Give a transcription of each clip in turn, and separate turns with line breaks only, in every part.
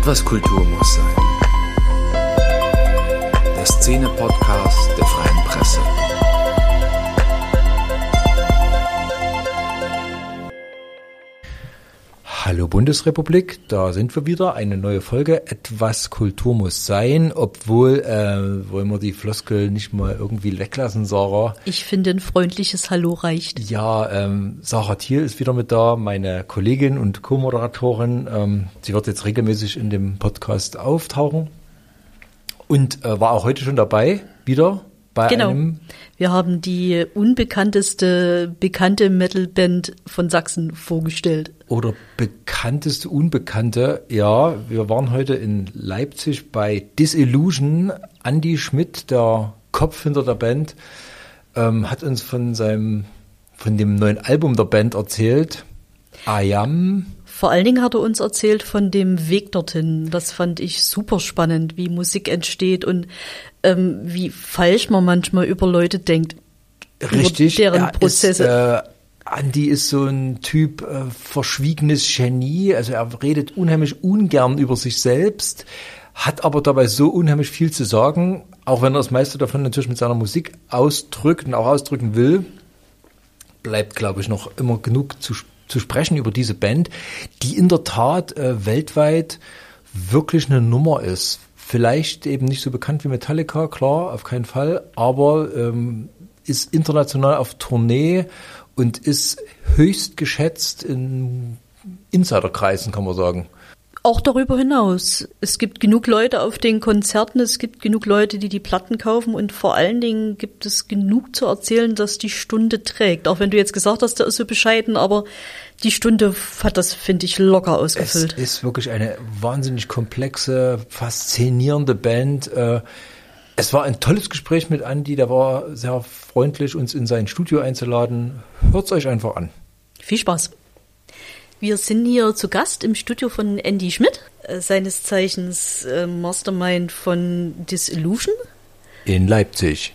Etwas Kultur muss sein. Der Szene-Podcast der Freien Presse.
Hallo Bundesrepublik, da sind wir wieder. Eine neue Folge. Etwas Kultur muss sein, obwohl äh, wollen wir die Floskel nicht mal irgendwie weglassen, Sarah.
Ich finde, ein freundliches Hallo reicht.
Ja, ähm, Sarah Thiel ist wieder mit da, meine Kollegin und Co-Moderatorin. Ähm, sie wird jetzt regelmäßig in dem Podcast auftauchen und äh, war auch heute schon dabei, wieder bei
Genau.
einem
Wir haben die unbekannteste bekannte Metalband von Sachsen vorgestellt.
oder bekannteste Unbekannte. Ja, wir waren heute in Leipzig bei Disillusion. Andy Schmidt, der Kopf hinter der Band, ähm, hat uns von seinem, von dem neuen Album der Band erzählt. Ayam.
Vor allen Dingen hat er uns erzählt von dem Weg dorthin. Das fand ich super spannend, wie Musik entsteht und ähm, wie falsch man manchmal über Leute denkt.
Richtig.
Über deren
er
Prozesse.
Ist, äh, Andy ist so ein Typ äh, verschwiegenes Genie. Also er redet unheimlich ungern über sich selbst, hat aber dabei so unheimlich viel zu sagen, auch wenn er das meiste davon natürlich mit seiner Musik ausdrückt und auch ausdrücken will. Bleibt, glaube ich, noch immer genug zu, zu sprechen über diese Band, die in der Tat äh, weltweit wirklich eine Nummer ist. Vielleicht eben nicht so bekannt wie Metallica, klar, auf keinen Fall, aber ähm, ist international auf Tournee und ist höchst geschätzt in Insiderkreisen, kann man sagen.
Auch darüber hinaus. Es gibt genug Leute auf den Konzerten, es gibt genug Leute, die die Platten kaufen und vor allen Dingen gibt es genug zu erzählen, dass die Stunde trägt. Auch wenn du jetzt gesagt hast, der ist so bescheiden, aber die Stunde hat das, finde ich, locker
Es
ausgefüllt.
ist wirklich eine wahnsinnig komplexe, faszinierende Band. Äh, Es war ein tolles Gespräch mit Andy, der war sehr freundlich, uns in sein Studio einzuladen. Hört's euch einfach an.
Viel Spaß. Wir sind hier zu Gast im Studio von Andy Schmidt, äh, seines Zeichens äh, Mastermind von Disillusion
In Leipzig.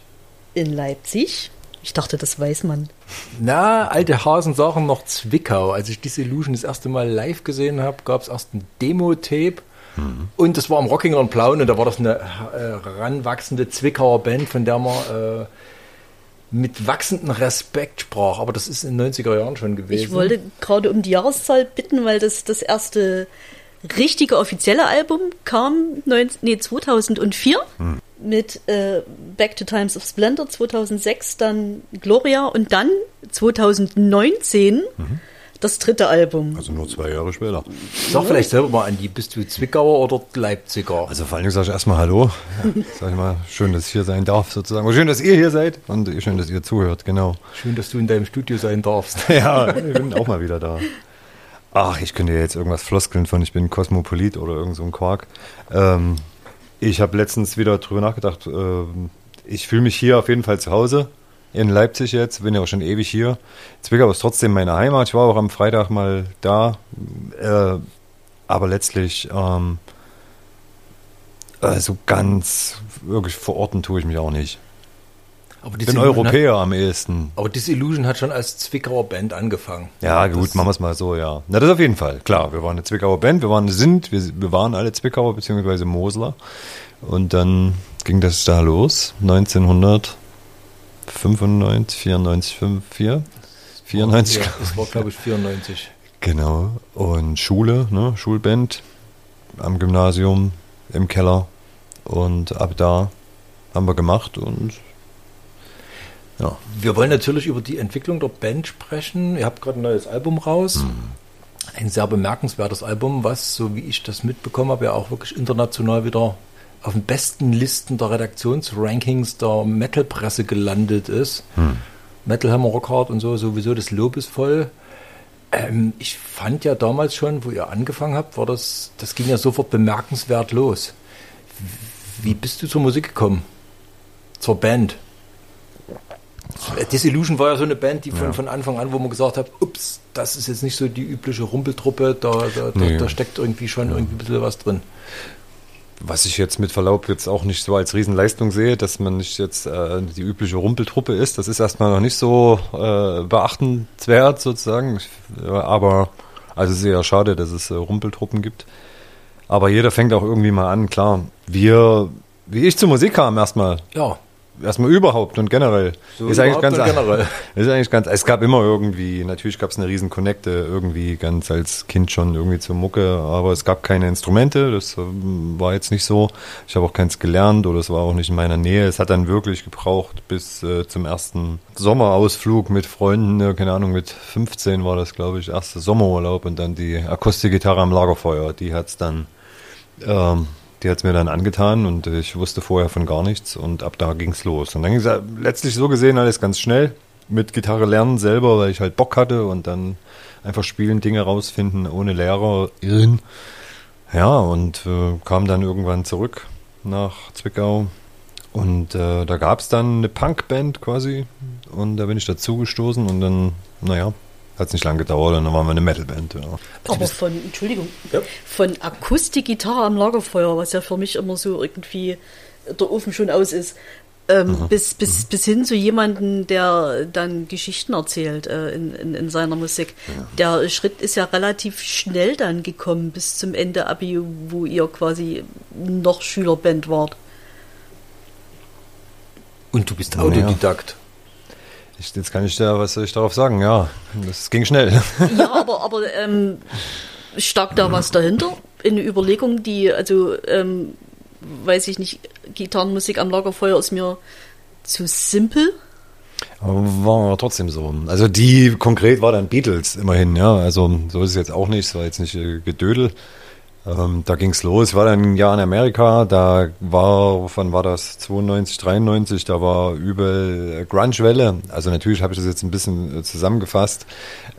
in Leipzig. Ich dachte, das weiß man.
Na, alte Hasen sagen noch Zwickau. Als ich Disillusion das erste Mal live gesehen habe, gab es erst ein Demo-Tape. Und das war am Rockinger und Plauen und da war das eine äh, ranwachsende Zwickauer Band, von der man äh, mit wachsendem Respekt sprach. Aber das ist in den 90er Jahren schon gewesen.
Ich wollte gerade um die Jahreszahl bitten, weil das das erste richtige offizielle Album kam 19, nee, 2004 mit äh, Back to Times of Splendor, 2006 dann Gloria und dann 2019 das dritte Album.
Also nur zwei Jahre später.
Sag vielleicht selber mal, Andi, bist du Zwickauer oder Leipziger?
Also vor allen Dingen sage ich erstmal Hallo. Ja, sag ich mal, schön, dass ich hier sein darf sozusagen. Und schön, dass ihr hier seid und schön, dass ihr zuhört, genau.
Schön, dass du in deinem Studio sein darfst.
Ja, ich bin auch mal wieder da. Ach, ich könnte ja jetzt irgendwas floskeln von, ich bin Kosmopolit oder irgend so ein Quark. Ähm, ich habe letztens wieder drüber nachgedacht, ähm, ich fühle mich hier auf jeden Fall zu Hause. In Leipzig jetzt, bin ja auch schon ewig hier. Zwickau ist trotzdem meine Heimat. Ich war auch am Freitag mal da. Äh, aber letztlich ähm, äh, so ganz wirklich verorten tue ich mich auch nicht.
Aber
Ich bin Europäer am ehesten.
Aber Disillusion hat schon als Zwickauer Band angefangen.
Ja, gut,
Das-
machen wir es mal so, ja. Na, das auf jeden Fall. Klar, wir waren eine Zwickauer Band, wir waren, sind, wir, wir waren alle Zwickauer beziehungsweise Mosler. Und dann ging das da los, 1995, 94, 54, 94,
Ja, das war, glaube ich, 94.
Genau. Und Schule, ne? Schulband am Gymnasium, im Keller. Und ab da haben wir gemacht und ja.
Wir wollen natürlich über die Entwicklung der Band sprechen. Ihr habt gerade ein neues Album raus. Ein sehr bemerkenswertes Album, was, so wie ich das mitbekommen habe, ja auch wirklich international wieder auf den besten Listen der Redaktionsrankings der Metal-Presse gelandet ist. Metal Hammer Rock Hard und so, sowieso das Lob ist voll. Ähm, ich fand ja damals schon, wo ihr angefangen habt, war das, das ging ja sofort bemerkenswert los. Wie bist du zur Musik gekommen? Zur Band? Disillusion war ja so eine Band, die von,
Ja.
von Anfang an, wo man gesagt hat, ups, das ist jetzt nicht so die übliche Rumpeltruppe, da, da, da,
Nee.
da steckt irgendwie schon irgendwie ein bisschen was drin.
Was ich jetzt mit Verlaub jetzt auch nicht so als Riesenleistung sehe, dass man nicht jetzt äh, die übliche Rumpeltruppe ist, das ist erstmal noch nicht so äh, beachtenswert sozusagen. Äh, aber also sehr schade, dass es äh, Rumpeltruppen gibt. Aber jeder fängt auch irgendwie mal an, klar. Wir, wie ich zur Musik kam erstmal,
Ja,
erstmal überhaupt und generell.
So
ist eigentlich ganz
generell.
Ist eigentlich ganz, es gab immer irgendwie, natürlich gab es eine riesen Connecte irgendwie ganz als Kind schon irgendwie zur Mucke, aber es gab keine Instrumente, das ähm, war jetzt nicht so. Ich habe auch keins gelernt oder es war auch nicht in meiner Nähe. Es hat dann wirklich gebraucht bis äh, zum ersten Sommerausflug mit Freunden, äh, keine Ahnung, mit 15 war das, glaube ich, erster Sommerurlaub und dann die Akustikgitarre am Lagerfeuer, die hat's dann ähm, die hat es mir dann angetan und ich wusste vorher von gar nichts und ab da ging's los. Und dann ging's ja letztlich so gesehen alles ganz schnell mit Gitarre lernen selber, weil ich halt Bock hatte und dann einfach spielen, Dinge rausfinden ohne Lehrerin. Ja, und äh, kam dann irgendwann zurück nach Zwickau und äh, da gab's dann eine Punkband quasi und da bin ich dazu gestoßen und dann, naja, hat's nicht lange gedauert und dann waren wir eine Metalband. Ja.
Aber von, Entschuldigung,
Ja.
von Akustikgitarre am Lagerfeuer, was ja für mich immer so irgendwie der Ofen schon aus ist, ähm, bis, bis, bis hin zu jemandem, der dann Geschichten erzählt äh, in, in, in seiner Musik. Der Schritt ist ja relativ schnell dann gekommen bis zum Ende Abi, wo ihr quasi noch Schülerband wart.
und du bist Autodidakt.
Ich, jetzt kann ich da, was soll ich darauf sagen? Ja, das ging schnell.
Ja, aber, aber ähm, stark da was dahinter? Eine Überlegung, die, also, ähm, weiß ich nicht, Gitarrenmusik am Lagerfeuer ist mir zu simpel.
Aber war trotzdem so. Also die konkret war dann Beatles immerhin, ja. Also so ist es jetzt auch nicht, es war jetzt nicht äh, Gedödel. Ähm, da ging's los. War dann ein Jahr in Amerika, da war, wann war das? 92, 93, da war übel äh, Grunge-Welle. Also natürlich habe ich das jetzt ein bisschen äh, zusammengefasst.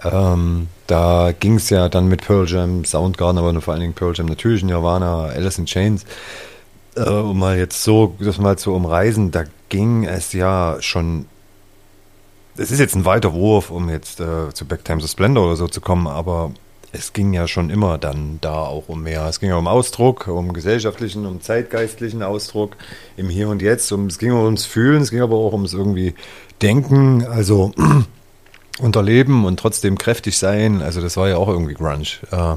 Ähm, da ging's ja dann mit Pearl Jam, Soundgarden, aber vor allen Dingen Pearl Jam natürlich, Nirvana, Alice in Chains. Äh, um mal jetzt so, das mal zu umreißen, da ging es ja schon es ist jetzt ein weiter Wurf, um jetzt äh, zu Backtimes of Splendor oder so zu kommen, aber es ging ja schon immer dann da auch um mehr. Es ging ja um Ausdruck, um gesellschaftlichen, um zeitgeistlichen Ausdruck im Hier und Jetzt. Um, es ging ums Fühlen, es ging aber auch ums irgendwie Denken, also unterleben und trotzdem kräftig sein. Also das war ja auch irgendwie Grunge. Äh,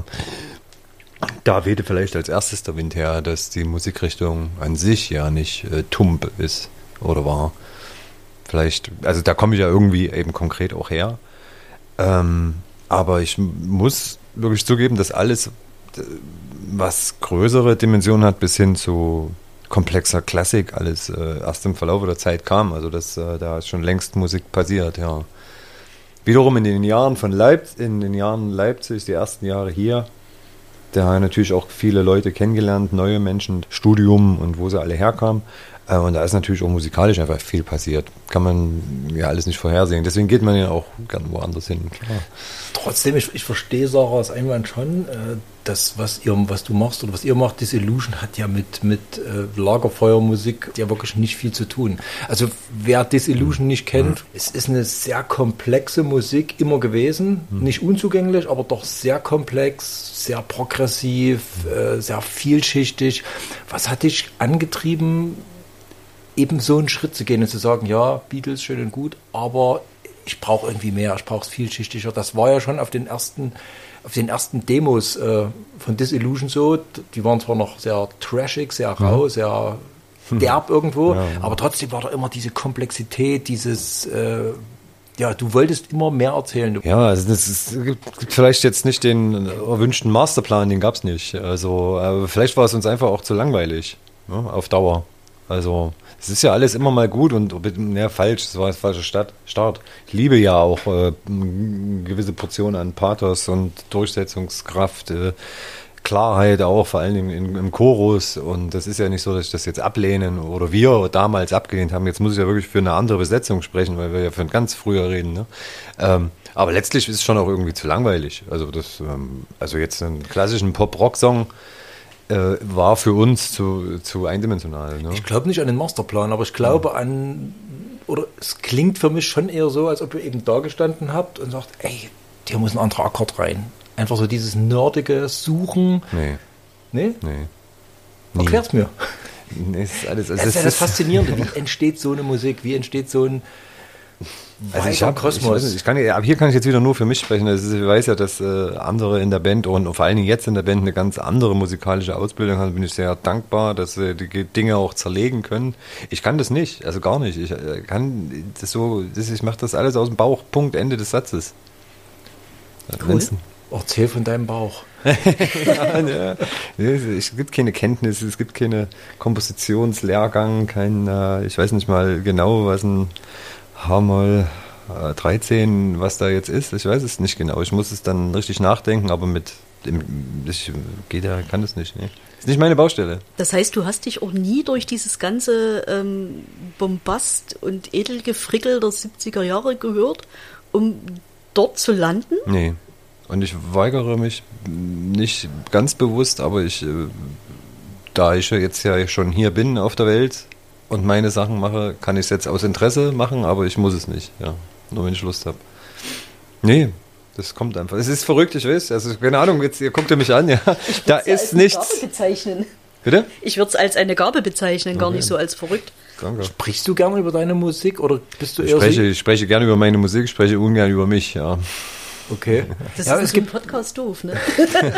da wehte vielleicht als erstes der Wind her, dass die Musikrichtung an sich ja nicht äh, tump ist oder war. Vielleicht, also da komme ich ja irgendwie eben konkret auch her. Ähm, aber ich muss wirklich zugeben, dass alles, was größere Dimensionen hat, bis hin zu komplexer Klassik, alles äh, erst im Verlauf der Zeit kam. Also das, äh, da ist schon längst Musik passiert, ja. Wiederum in den Jahren von Leipzig, in den Jahren Leipzig, die ersten Jahre hier, da natürlich auch viele Leute kennengelernt, neue Menschen, Studium und wo sie alle herkamen. Äh, Und da ist natürlich auch musikalisch einfach viel passiert. Kann man ja alles nicht vorhersehen. Deswegen geht man ja auch gern woanders hin. Klar.
Trotzdem, ich, ich verstehe Sarahs Einwand schon, äh, das, was ihr, was du machst oder was ihr macht, Disillusion hat ja mit, mit äh, Lagerfeuermusik ja wirklich nicht viel zu tun. Also wer Disillusion nicht kennt, es ist eine sehr komplexe Musik immer gewesen, nicht unzugänglich, aber doch sehr komplex, sehr progressiv, äh, sehr vielschichtig. Was hat dich angetrieben, eben so einen Schritt zu gehen und zu sagen, ja, Beatles schön und gut, aber ich brauche irgendwie mehr, ich brauche es vielschichtiger. Das war ja schon auf den ersten, auf den ersten Demos äh, von Disillusion so. Die waren zwar noch sehr trashig, sehr rau, sehr derb irgendwo,
Ja.
aber trotzdem war da immer diese Komplexität, dieses, äh, ja, du wolltest immer mehr erzählen.
Ja, also es gibt gibt vielleicht jetzt nicht den erwünschten Masterplan, den gab es nicht. Also äh, vielleicht war es uns einfach auch zu langweilig ne, auf Dauer. Also es ist ja alles immer mal gut und ja, falsch, das war das falsche Start, Start. Ich liebe ja auch äh, gewisse Portion an Pathos und Durchsetzungskraft, äh, Klarheit auch, vor allen Dingen im, im Chorus. Und das ist ja nicht so, dass ich das jetzt ablehnen oder wir damals abgelehnt haben. Jetzt muss ich ja wirklich für eine andere Besetzung sprechen, weil wir ja von ganz früher reden. Ne? Ähm, aber letztlich ist es schon auch irgendwie zu langweilig. Also das, ähm, also jetzt einen klassischen Pop-Rock-Song äh, war für uns zu, zu eindimensional. Ne?
Ich glaube nicht an den Masterplan, aber ich glaube an, oder es klingt für mich schon eher so, als ob ihr eben da gestanden habt und sagt, ey, hier muss ein anderer Akkord rein. Einfach so dieses nerdige Suchen.
Nee,
Nee?
nee. Nie.
Erklär's mir.
Nee, es ist alles, es
Das ist
ist,
ja das Faszinierende. Wie entsteht so eine Musik? Wie entsteht so ein,
Also ich habe, ich,
Kosmos.
nicht, ich kann, aber hier kann ich jetzt wieder nur für mich sprechen. Ist, ich weiß ja, dass äh, andere in der Band und vor allen Dingen jetzt in der Band eine ganz andere musikalische Ausbildung haben. Bin ich sehr dankbar, dass sie die Dinge auch zerlegen können. Ich kann das nicht, also gar nicht. Ich äh, kann das so, das, ich mache das alles aus dem Bauch. Punkt Ende des Satzes. Wenn's-
Erzähl von deinem Bauch.
ja, ja. Es gibt keine Kenntnisse, es gibt keine Kompositionslehrgang, kein, äh, ich weiß nicht mal genau, was ein H-Moll äh, 13, was da jetzt ist. Ich weiß es nicht genau. Ich muss es dann richtig nachdenken, aber mit dem, ich geht ja, kann das nicht. Nee. Ist nicht meine Baustelle.
Das heißt, du hast dich auch nie durch dieses ganze ähm, Bombast und Edelgefrickel der 70er Jahre gehört, um dort zu landen?
Nee. Und ich weigere mich nicht ganz bewusst, aber ich, äh, da ich ja jetzt ja schon hier bin auf der Welt und meine Sachen mache, kann ich es jetzt aus Interesse machen, aber ich muss es nicht. Ja, nur wenn ich Lust habe. Nee, das kommt einfach. Es ist verrückt, ich weiß. Also keine Ahnung, jetzt ihr guckt ihr mich an, ja. Da ist
als eine
nichts.
Gabe bezeichnen.
Bitte?
Ich würde es als eine Gabe bezeichnen, gar nicht so als verrückt.
Danke.
Sprichst du gerne über deine Musik oder bist du
Ich
eher
spreche, ich spreche gerne über meine Musik, ich spreche ungern über mich, ja.
Okay.
Das
ja,
ist
es gibt
Podcast doof, ne?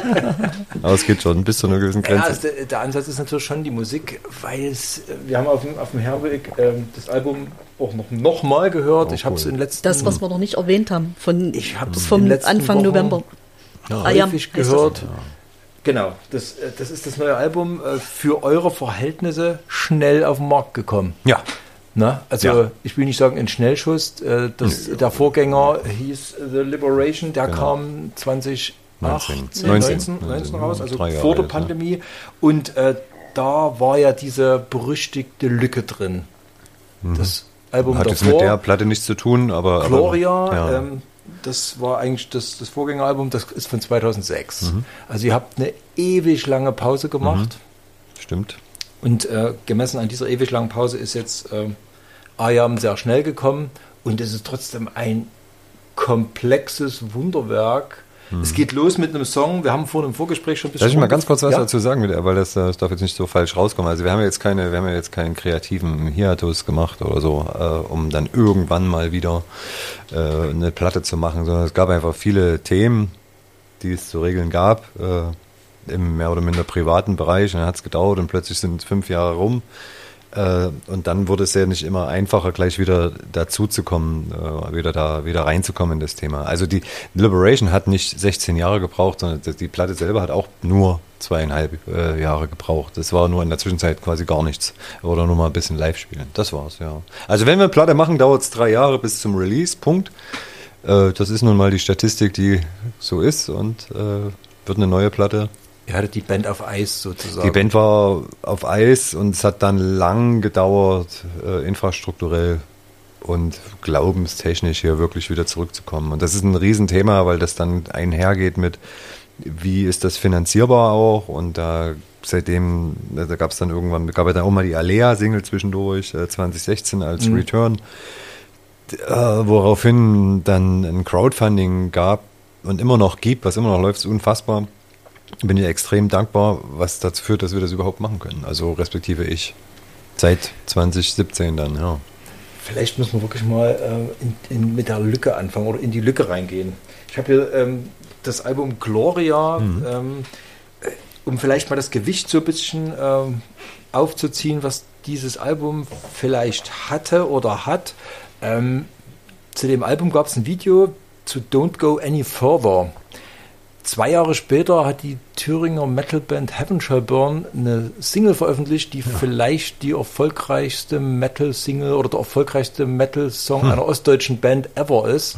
Aber es geht schon bis zu einer gewissen
Ja,
Grenze.
also der, der Ansatz ist natürlich schon die Musik, weil es, äh, wir haben auf dem, auf dem Herweg ähm, das Album auch noch, noch mal gehört.
Oh,
ich habe es
cool.
in letzten
Das, was wir noch nicht erwähnt haben, von,
Ich hab's
vom Anfang
Wochen
November. Ah, ja,
häufig gehört. Genau, das, äh, das ist das neue Album äh, für eure Verhältnisse schnell auf den Markt gekommen.
Ja.
Na, also
Ja.
ich will nicht sagen ein Schnellschuss. Äh, das, der Vorgänger hieß The Liberation, der
Genau.
kam 2018,
19,
19,
19,
19 raus, also vor der
jetzt, ja.
Pandemie. Und äh, da war ja diese berüchtigte Lücke drin. Das Album
Mhm. Hat jetzt
davor,
mit der Platte nichts zu tun, aber.
Gloria,
aber, ja.
ähm, das war eigentlich das, das Vorgängeralbum, das ist von 2006.
Mhm.
Also ihr habt eine ewig lange Pause gemacht.
Stimmt.
Und äh, gemessen an dieser ewig langen Pause ist jetzt äh, Ayam sehr schnell gekommen und es ist trotzdem ein komplexes Wunderwerk. Es geht los mit einem Song. Wir haben vorhin im Vorgespräch schon ein bisschen.
Darf ich mal ganz kurz was
ja?
dazu sagen, weil das, das darf jetzt nicht so falsch rauskommen. Also wir haben ja jetzt keine, wir haben ja jetzt keinen kreativen Hiatus gemacht oder so, äh, um dann irgendwann mal wieder äh, eine Platte zu machen, sondern es gab einfach viele Themen, die es zu regeln gab, äh, im mehr oder minder privaten Bereich. Und dann hat es gedauert und plötzlich sind fünf Jahre rum. Äh, und dann wurde es ja nicht immer einfacher, gleich wieder dazuzukommen, äh, wieder da wieder reinzukommen in das Thema. Also die Liberation hat nicht 16 Jahre gebraucht, sondern die Platte selber hat auch nur zweieinhalb äh, Jahre gebraucht. Das war nur in der Zwischenzeit quasi gar nichts. Oder nur mal ein bisschen live spielen. Das war's, ja. Also wenn wir eine Platte machen, dauert es drei Jahre bis zum Release, Punkt. Äh, das ist nun mal die Statistik, die so ist und wird eine neue Platte
Ihr hattet die Band auf Eis sozusagen.
die Band war auf Eis und es hat dann lang gedauert, äh, infrastrukturell und glaubenstechnisch hier wirklich wieder zurückzukommen. Und das ist ein Riesenthema, weil das dann einhergeht mit, wie ist das finanzierbar auch? Und da seitdem, da gab es dann irgendwann, gab es dann auch mal die Alea-Single zwischendurch, äh, 2016 als
Mhm.
Return, äh, woraufhin dann ein Crowdfunding gab und immer noch gibt, was immer noch läuft, ist unfassbar bin ich extrem dankbar, was dazu führt, dass wir das überhaupt machen können. Also respektive ich. Seit 2017 dann, ja.
Vielleicht müssen wir wirklich mal äh, in, in, mit der Lücke anfangen oder in die Lücke reingehen. Ich habe hier ähm, das Album Gloria,
Mhm.
ähm, äh, um vielleicht mal das Gewicht so ein bisschen ähm, aufzuziehen, was dieses Album vielleicht hatte oder hat. Ähm, zu dem Album gab es ein Video zu Don't Go Any Further. Zwei Jahre später hat die Thüringer Metalband Heaven Shall Burn eine Single veröffentlicht, die vielleicht die erfolgreichste Metal-Single oder der erfolgreichste Metal-Song einer ostdeutschen Band ever ist.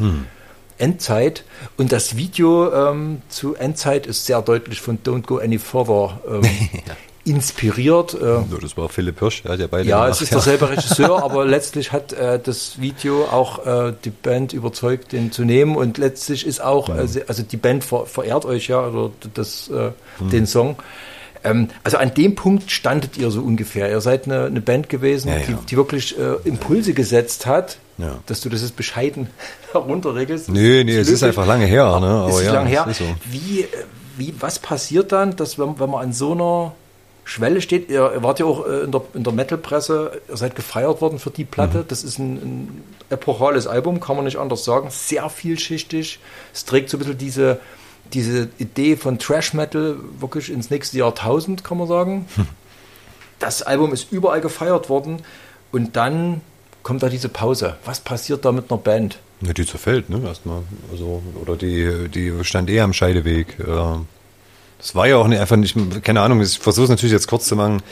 Endzeit. Und das Video ähm, zu Endzeit ist sehr deutlich von Don't Go Any Further ähm, inspiriert. Äh,
das war Philipp Hirsch, der ja beide
ja,
gemacht.
es ist derselbe Regisseur, aber letztlich hat äh, das Video auch äh, die Band überzeugt, den zu nehmen und letztlich ist auch, also, also die Band ver verehrt euch ja, oder das, äh, den Song. Ähm, also an dem Punkt standet ihr so ungefähr. Ihr seid eine, eine Band gewesen,
Ja, ja.
Die, die wirklich äh, Impulse gesetzt hat,
Ja.
dass du das jetzt bescheiden herunterregelst.
Nee, nee, es ist einfach lange her, ne?
ist
Aber ja,
lang her.
ist so.
Wie, äh, wie, was passiert dann, dass wenn, wenn man an so einer Schwelle steht. Ihr, wart ja auch äh, in der, in der Metal-Presse, ihr seid gefeiert worden für die Platte.
Mhm.
Das ist ein, ein epochales Album, kann man nicht anders sagen. Sehr vielschichtig. Es trägt so ein bisschen diese, diese Idee von Trash Metal wirklich ins nächste Jahrtausend, kann man sagen.
Hm.
Das Album ist überall gefeiert worden und dann kommt da diese Pause. Was passiert da mit einer Band?
Ja, die zerfällt, ne, erstmal. Also, oder die, die stand eher am Scheideweg. Ähm, Das war ja auch nicht, einfach nicht, keine Ahnung, ich versuche es natürlich jetzt kurz zu machen.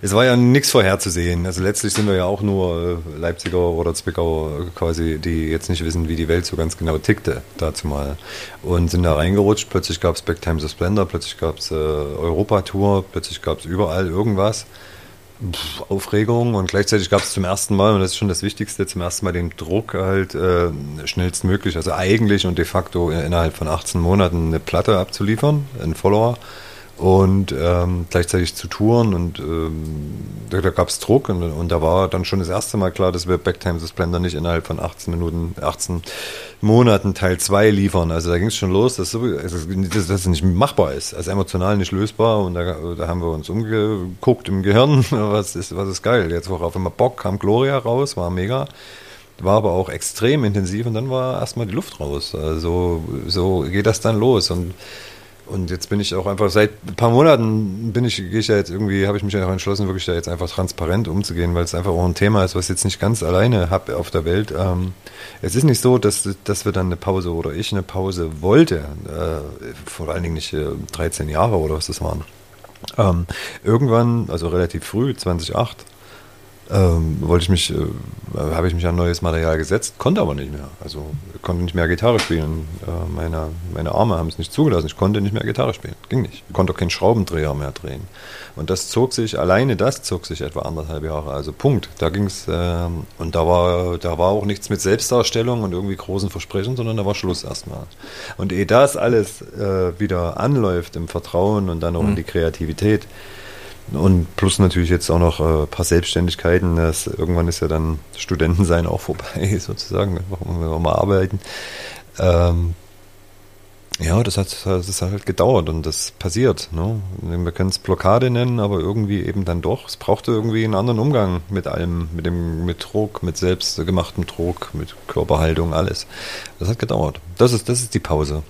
Es war ja nichts vorherzusehen. Also letztlich sind wir ja auch nur äh, Leipziger oder Zwickauer äh, quasi, die jetzt nicht wissen, wie die Welt so ganz genau tickte, dazu mal. Und sind da reingerutscht. Plötzlich gab es Back Times of Splendor, plötzlich gab es äh, Europa-Tour, plötzlich gab es überall irgendwas. Aufregung und gleichzeitig gab es zum ersten Mal, und das ist schon das Wichtigste, zum ersten Mal den Druck halt äh, schnellstmöglich, also eigentlich und de facto innerhalb von 18 Monaten eine Platte abzuliefern, einen Follower und ähm, gleichzeitig zu touren und ähm, da, da gab es Druck und, und da war dann schon das erste Mal klar, dass wir Backtime the Splendor nicht innerhalb von 18 Minuten, 18 Monaten Teil 2 liefern. Also da ging es schon los, dass, dass das nicht machbar ist, also emotional nicht lösbar und da, da haben wir uns umgeguckt im Gehirn, was ist, was ist geil. Jetzt worauf immer Bock, kam Gloria raus, war mega. War aber auch extrem intensiv und dann war erstmal die Luft raus. Also so geht das dann los und und jetzt bin ich auch einfach seit ein paar Monaten bin ich, gehe ich ja jetzt irgendwie, habe ich mich ja auch entschlossen, wirklich da jetzt einfach transparent umzugehen, weil es einfach auch ein Thema ist, was ich jetzt nicht ganz alleine habe auf der Welt. Ähm, es ist nicht so, dass, dass wir dann eine Pause oder ich eine Pause wollte, äh, vor allen Dingen nicht äh, 13 Jahre oder was das waren. Ähm, irgendwann, also relativ früh, 2008, ähm, wollte ich mich, äh, habe ich mich an neues Material gesetzt, konnte aber nicht mehr. Also konnte nicht mehr Gitarre spielen. Äh, meine, meine Arme haben es nicht zugelassen. Ich konnte nicht mehr Gitarre spielen. Ging nicht. Ich konnte auch keinen Schraubendreher mehr drehen. Und das zog sich, alleine das zog sich etwa anderthalb Jahre. Also Punkt. Da ging es, äh, und da war, da war auch nichts mit Selbstdarstellung und irgendwie großen Versprechen, sondern da war Schluss erstmal. Und ehe das alles äh, wieder anläuft im Vertrauen und dann auch mhm. in die Kreativität, und plus natürlich jetzt auch noch ein äh, paar Selbstständigkeiten. Das, irgendwann ist ja dann Studentensein auch vorbei, sozusagen. Warum wir mal arbeiten. Ähm, ja, das hat, das hat halt gedauert und das passiert. Ne? Wir können es Blockade nennen, aber irgendwie eben dann doch. Es brauchte irgendwie einen anderen Umgang mit allem, mit dem, mit Druck, mit selbstgemachtem Druck, mit Körperhaltung, alles. Das hat gedauert. Das ist, das ist die Pause.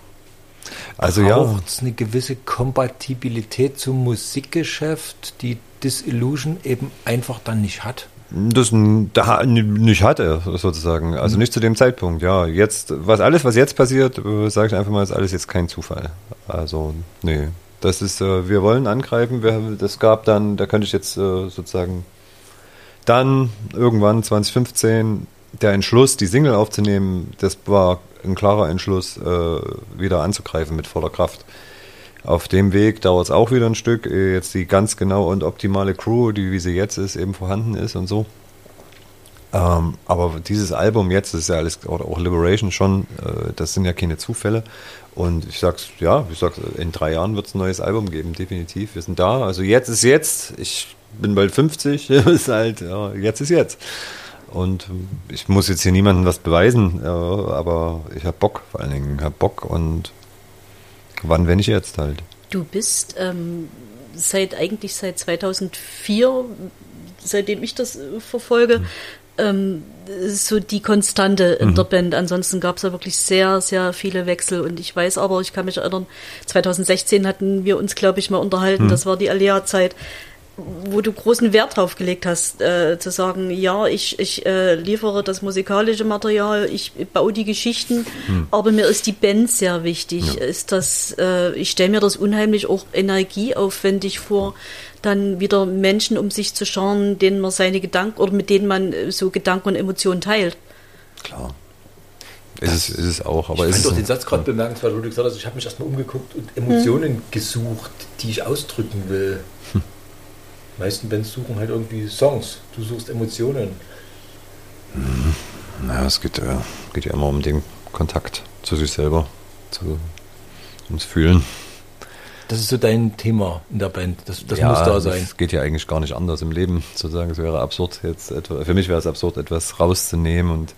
Also ja. Braucht es eine gewisse Kompatibilität zum Musikgeschäft, die Disillusion eben einfach dann nicht hat?
Das da, nicht hatte, sozusagen. Also nicht zu dem Zeitpunkt, ja. Jetzt, was alles, was jetzt passiert, äh, sage ich einfach mal, ist alles jetzt kein Zufall. Also, nee. Das ist, äh, wir wollen angreifen. Wir, das gab dann, da könnte ich jetzt äh, sozusagen dann irgendwann 2015 der Entschluss, die Single aufzunehmen, das war ein klarer Entschluss, äh, wieder anzugreifen mit voller Kraft. Auf dem Weg dauert es auch wieder ein Stück, ehe jetzt die ganz genau und optimale Crew, die wie sie jetzt ist, eben vorhanden ist und so. Ähm, aber dieses Album jetzt, das ist ja alles, oder auch Liberation schon, äh, das sind ja keine Zufälle. Und ich sag's, ja, ich sag's, in drei Jahren wird es ein neues Album geben, definitiv. Wir sind da. Also jetzt ist jetzt. Ich bin bald 50, ist halt, ja, jetzt ist jetzt. Und ich muss jetzt hier niemandem was beweisen, aber ich habe Bock, vor allen Dingen habe Bock und wann, wenn ich jetzt halt.
Du bist ähm, seit eigentlich seit 2004, seitdem ich das äh, verfolge, hm. ähm, so die Konstante in mhm. der Band. Ansonsten gab es ja wirklich sehr, sehr viele Wechsel. Und ich weiß aber, ich kann mich erinnern, 2016 hatten wir uns, glaube ich, mal unterhalten. Mhm. Das war die Alea-Zeit wo du großen Wert drauf gelegt hast, äh, zu sagen, ja, ich, ich äh, liefere das musikalische Material, ich baue die Geschichten, hm. aber mir ist die Band sehr wichtig. Ja. Ist das, äh, ich stelle mir das unheimlich auch energieaufwendig vor, dann wieder Menschen um sich zu schauen, denen man seine Gedanken oder mit denen man äh, so Gedanken und Emotionen teilt.
Klar. Ist es, ist es auch. Aber
ich
fand
doch den Satz gerade bemerkenswert, wo du gesagt hast, ich habe mich erstmal umgeguckt und Emotionen hm. gesucht, die ich ausdrücken will. Die meisten Bands suchen halt irgendwie Songs. Du suchst Emotionen.
Hm. Naja, es geht, äh, geht ja immer um den Kontakt zu sich selber, zu, ums Fühlen.
Das ist so dein Thema in der Band. Das, das
ja,
muss da sein.
Es geht ja eigentlich gar nicht anders im Leben, sozusagen. Es wäre absurd, jetzt etwa, für mich wäre es absurd, etwas rauszunehmen und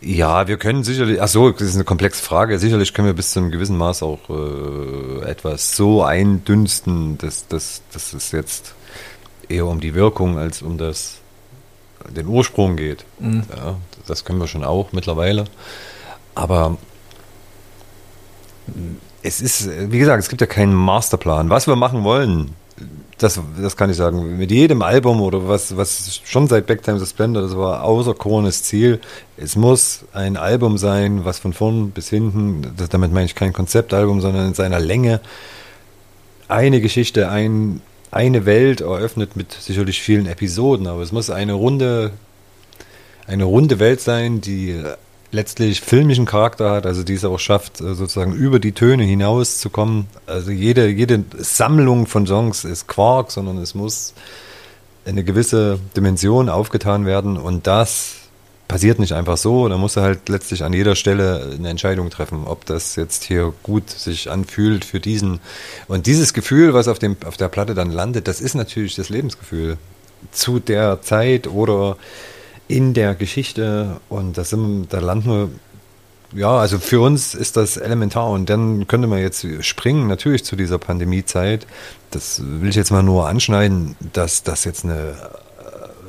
ja, wir können sicherlich, ach so, das ist eine komplexe Frage. Sicherlich können wir bis zu einem gewissen Maß auch äh, etwas so eindünsten, dass, dass, dass es jetzt eher um die Wirkung als um das, den Ursprung geht. Ja, das können wir schon auch mittlerweile. Aber es ist, wie gesagt, es gibt ja keinen Masterplan. Was wir machen wollen, das, das kann ich sagen. Mit jedem Album oder was, was schon seit Backtimes of Splendor, das war außerkornes Ziel. Es muss ein Album sein, was von vorn bis hinten, damit meine ich kein Konzeptalbum, sondern in seiner Länge eine Geschichte, ein, eine Welt eröffnet mit sicherlich vielen Episoden, aber es muss eine runde, eine runde Welt sein, die letztlich filmischen Charakter hat, also die es auch schafft, äh, sozusagen über die Töne hinaus zu kommen. Also jede, jede Sammlung von Songs ist Quark, sondern es muss eine gewisse Dimension aufgetan werden und das passiert nicht einfach so. Da muss er halt letztlich an jeder Stelle eine Entscheidung treffen, ob das jetzt hier gut sich anfühlt für diesen. Und dieses Gefühl, was auf, dem, auf der Platte dann landet, das ist natürlich das Lebensgefühl zu der Zeit oder in der Geschichte und das sind, da landen wir, ja, also für uns ist das elementar und dann könnte man jetzt springen, natürlich zu dieser Pandemiezeit. Das will ich jetzt mal nur anschneiden, dass das jetzt eine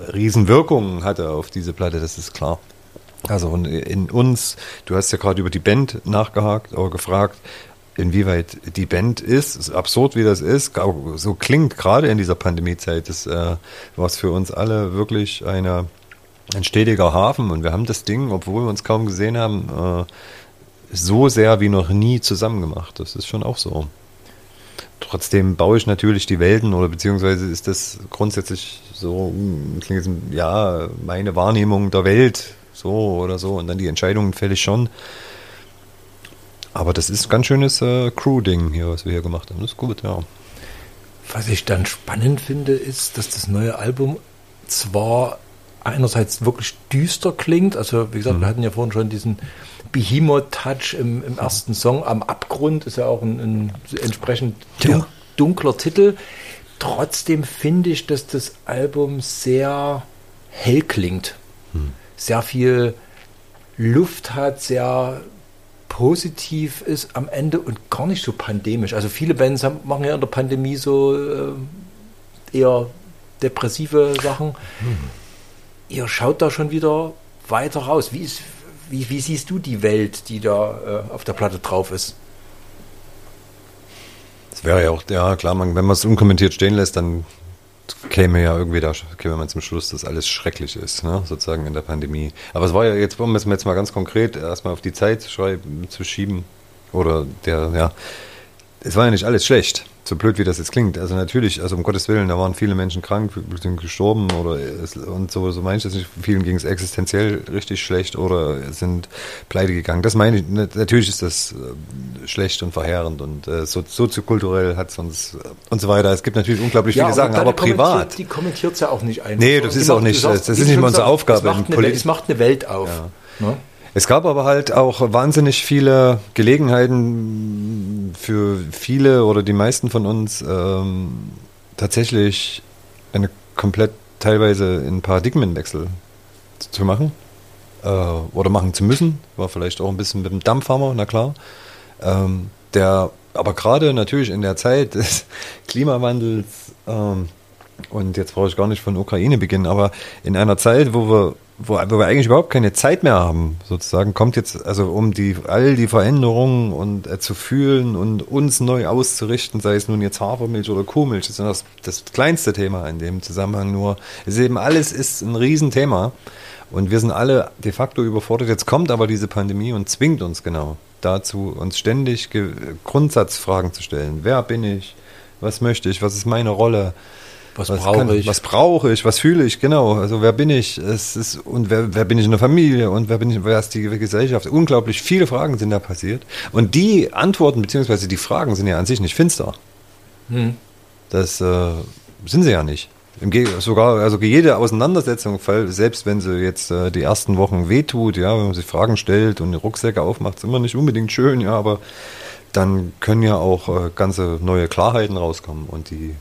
äh, Riesenwirkung hatte auf diese Platte, das ist klar. Also in uns, du hast ja gerade über die Band nachgehakt oder gefragt, inwieweit die Band ist, ist absurd wie das ist, so klingt gerade in dieser Pandemiezeit, das äh, war es für uns alle wirklich eine ein stetiger Hafen und wir haben das Ding, obwohl wir uns kaum gesehen haben, äh, so sehr wie noch nie zusammen gemacht. Das ist schon auch so. Trotzdem baue ich natürlich die Welten oder beziehungsweise ist das grundsätzlich so, hm, klingt jetzt, ja, meine Wahrnehmung der Welt so oder so und dann die Entscheidungen fälle ich schon. Aber das ist ein ganz schönes äh, Crew-Ding hier, was wir hier gemacht haben. Das ist gut, ja.
Was ich dann spannend finde, ist, dass das neue Album zwar einerseits wirklich düster klingt. Also wie gesagt, mhm. wir hatten ja vorhin schon diesen Behemoth-Touch im, im, ersten Song. Am Abgrund ist ja auch ein, ein entsprechend dun dunkler Titel. Trotzdem finde ich, dass das Album sehr hell klingt. Mhm. Sehr viel Luft hat, sehr positiv ist am Ende und gar nicht so pandemisch. Also viele Bands haben, machen ja in der Pandemie so äh, eher depressive Sachen. Mhm ihr schaut da schon wieder weiter raus. Wie, ist, wie, wie siehst du die Welt, die da äh, auf der Platte drauf ist?
Wäre ja auch, ja klar, man, wenn man es unkommentiert stehen lässt, dann käme ja irgendwie da, käme man zum Schluss, dass alles schrecklich ist, ne? sozusagen in der Pandemie. Aber es war ja jetzt, um es jetzt mal ganz konkret erstmal auf die Zeit schreiben, zu schieben, oder der, ja, es war ja nicht alles schlecht so blöd wie das jetzt klingt. Also natürlich, also um Gottes Willen, da waren viele Menschen krank, sind gestorben oder und so, so meine ich das nicht. Vielen ging es existenziell richtig schlecht oder sind pleite gegangen. Das meine ich, natürlich ist das äh, schlecht und verheerend und äh, so, soziokulturell hat es uns äh, und so weiter. Es gibt natürlich unglaublich ja, viele Sachen, aber privat.
Die kommentiert es ja auch nicht
einfach. Nee, das ist auch nicht, das, das ist nicht mal unsere Aufgabe.
Es macht, eine, es macht eine Welt auf.
Ja. Ne? Es gab aber halt auch wahnsinnig viele Gelegenheiten für viele oder die meisten von uns ähm, tatsächlich eine komplett teilweise einen Paradigmenwechsel zu machen äh, oder machen zu müssen. War vielleicht auch ein bisschen mit dem Dampfhammer, na klar. Ähm, der aber gerade natürlich in der Zeit des Klimawandels ähm, und jetzt brauche ich gar nicht von Ukraine beginnen, aber in einer Zeit, wo wir wo, wo wir eigentlich überhaupt keine Zeit mehr haben, sozusagen, kommt jetzt, also um die, all die Veränderungen und äh, zu fühlen und uns neu auszurichten, sei es nun jetzt Hafermilch oder Kuhmilch, das ist das, das kleinste Thema in dem Zusammenhang nur. Es ist eben alles ist ein Riesenthema und wir sind alle de facto überfordert. Jetzt kommt aber diese Pandemie und zwingt uns genau dazu, uns ständig Grundsatzfragen zu stellen. Wer bin ich? Was möchte ich? Was ist meine Rolle?
Was, was brauche ich?
Was brauche ich? Was fühle ich? Genau. Also wer bin ich? Es ist, und wer, wer bin ich in der Familie? Und wer bin ich, wer ist die Gesellschaft? Unglaublich viele Fragen sind da passiert. Und die Antworten beziehungsweise die Fragen sind ja an sich nicht finster. Hm. Das äh, sind sie ja nicht. Im sogar, also jede Auseinandersetzung, selbst wenn sie jetzt äh, die ersten Wochen wehtut, ja, wenn man sich Fragen stellt und Rucksäcke aufmacht, ist immer nicht unbedingt schön, ja, aber dann können ja auch äh, ganze neue Klarheiten rauskommen und die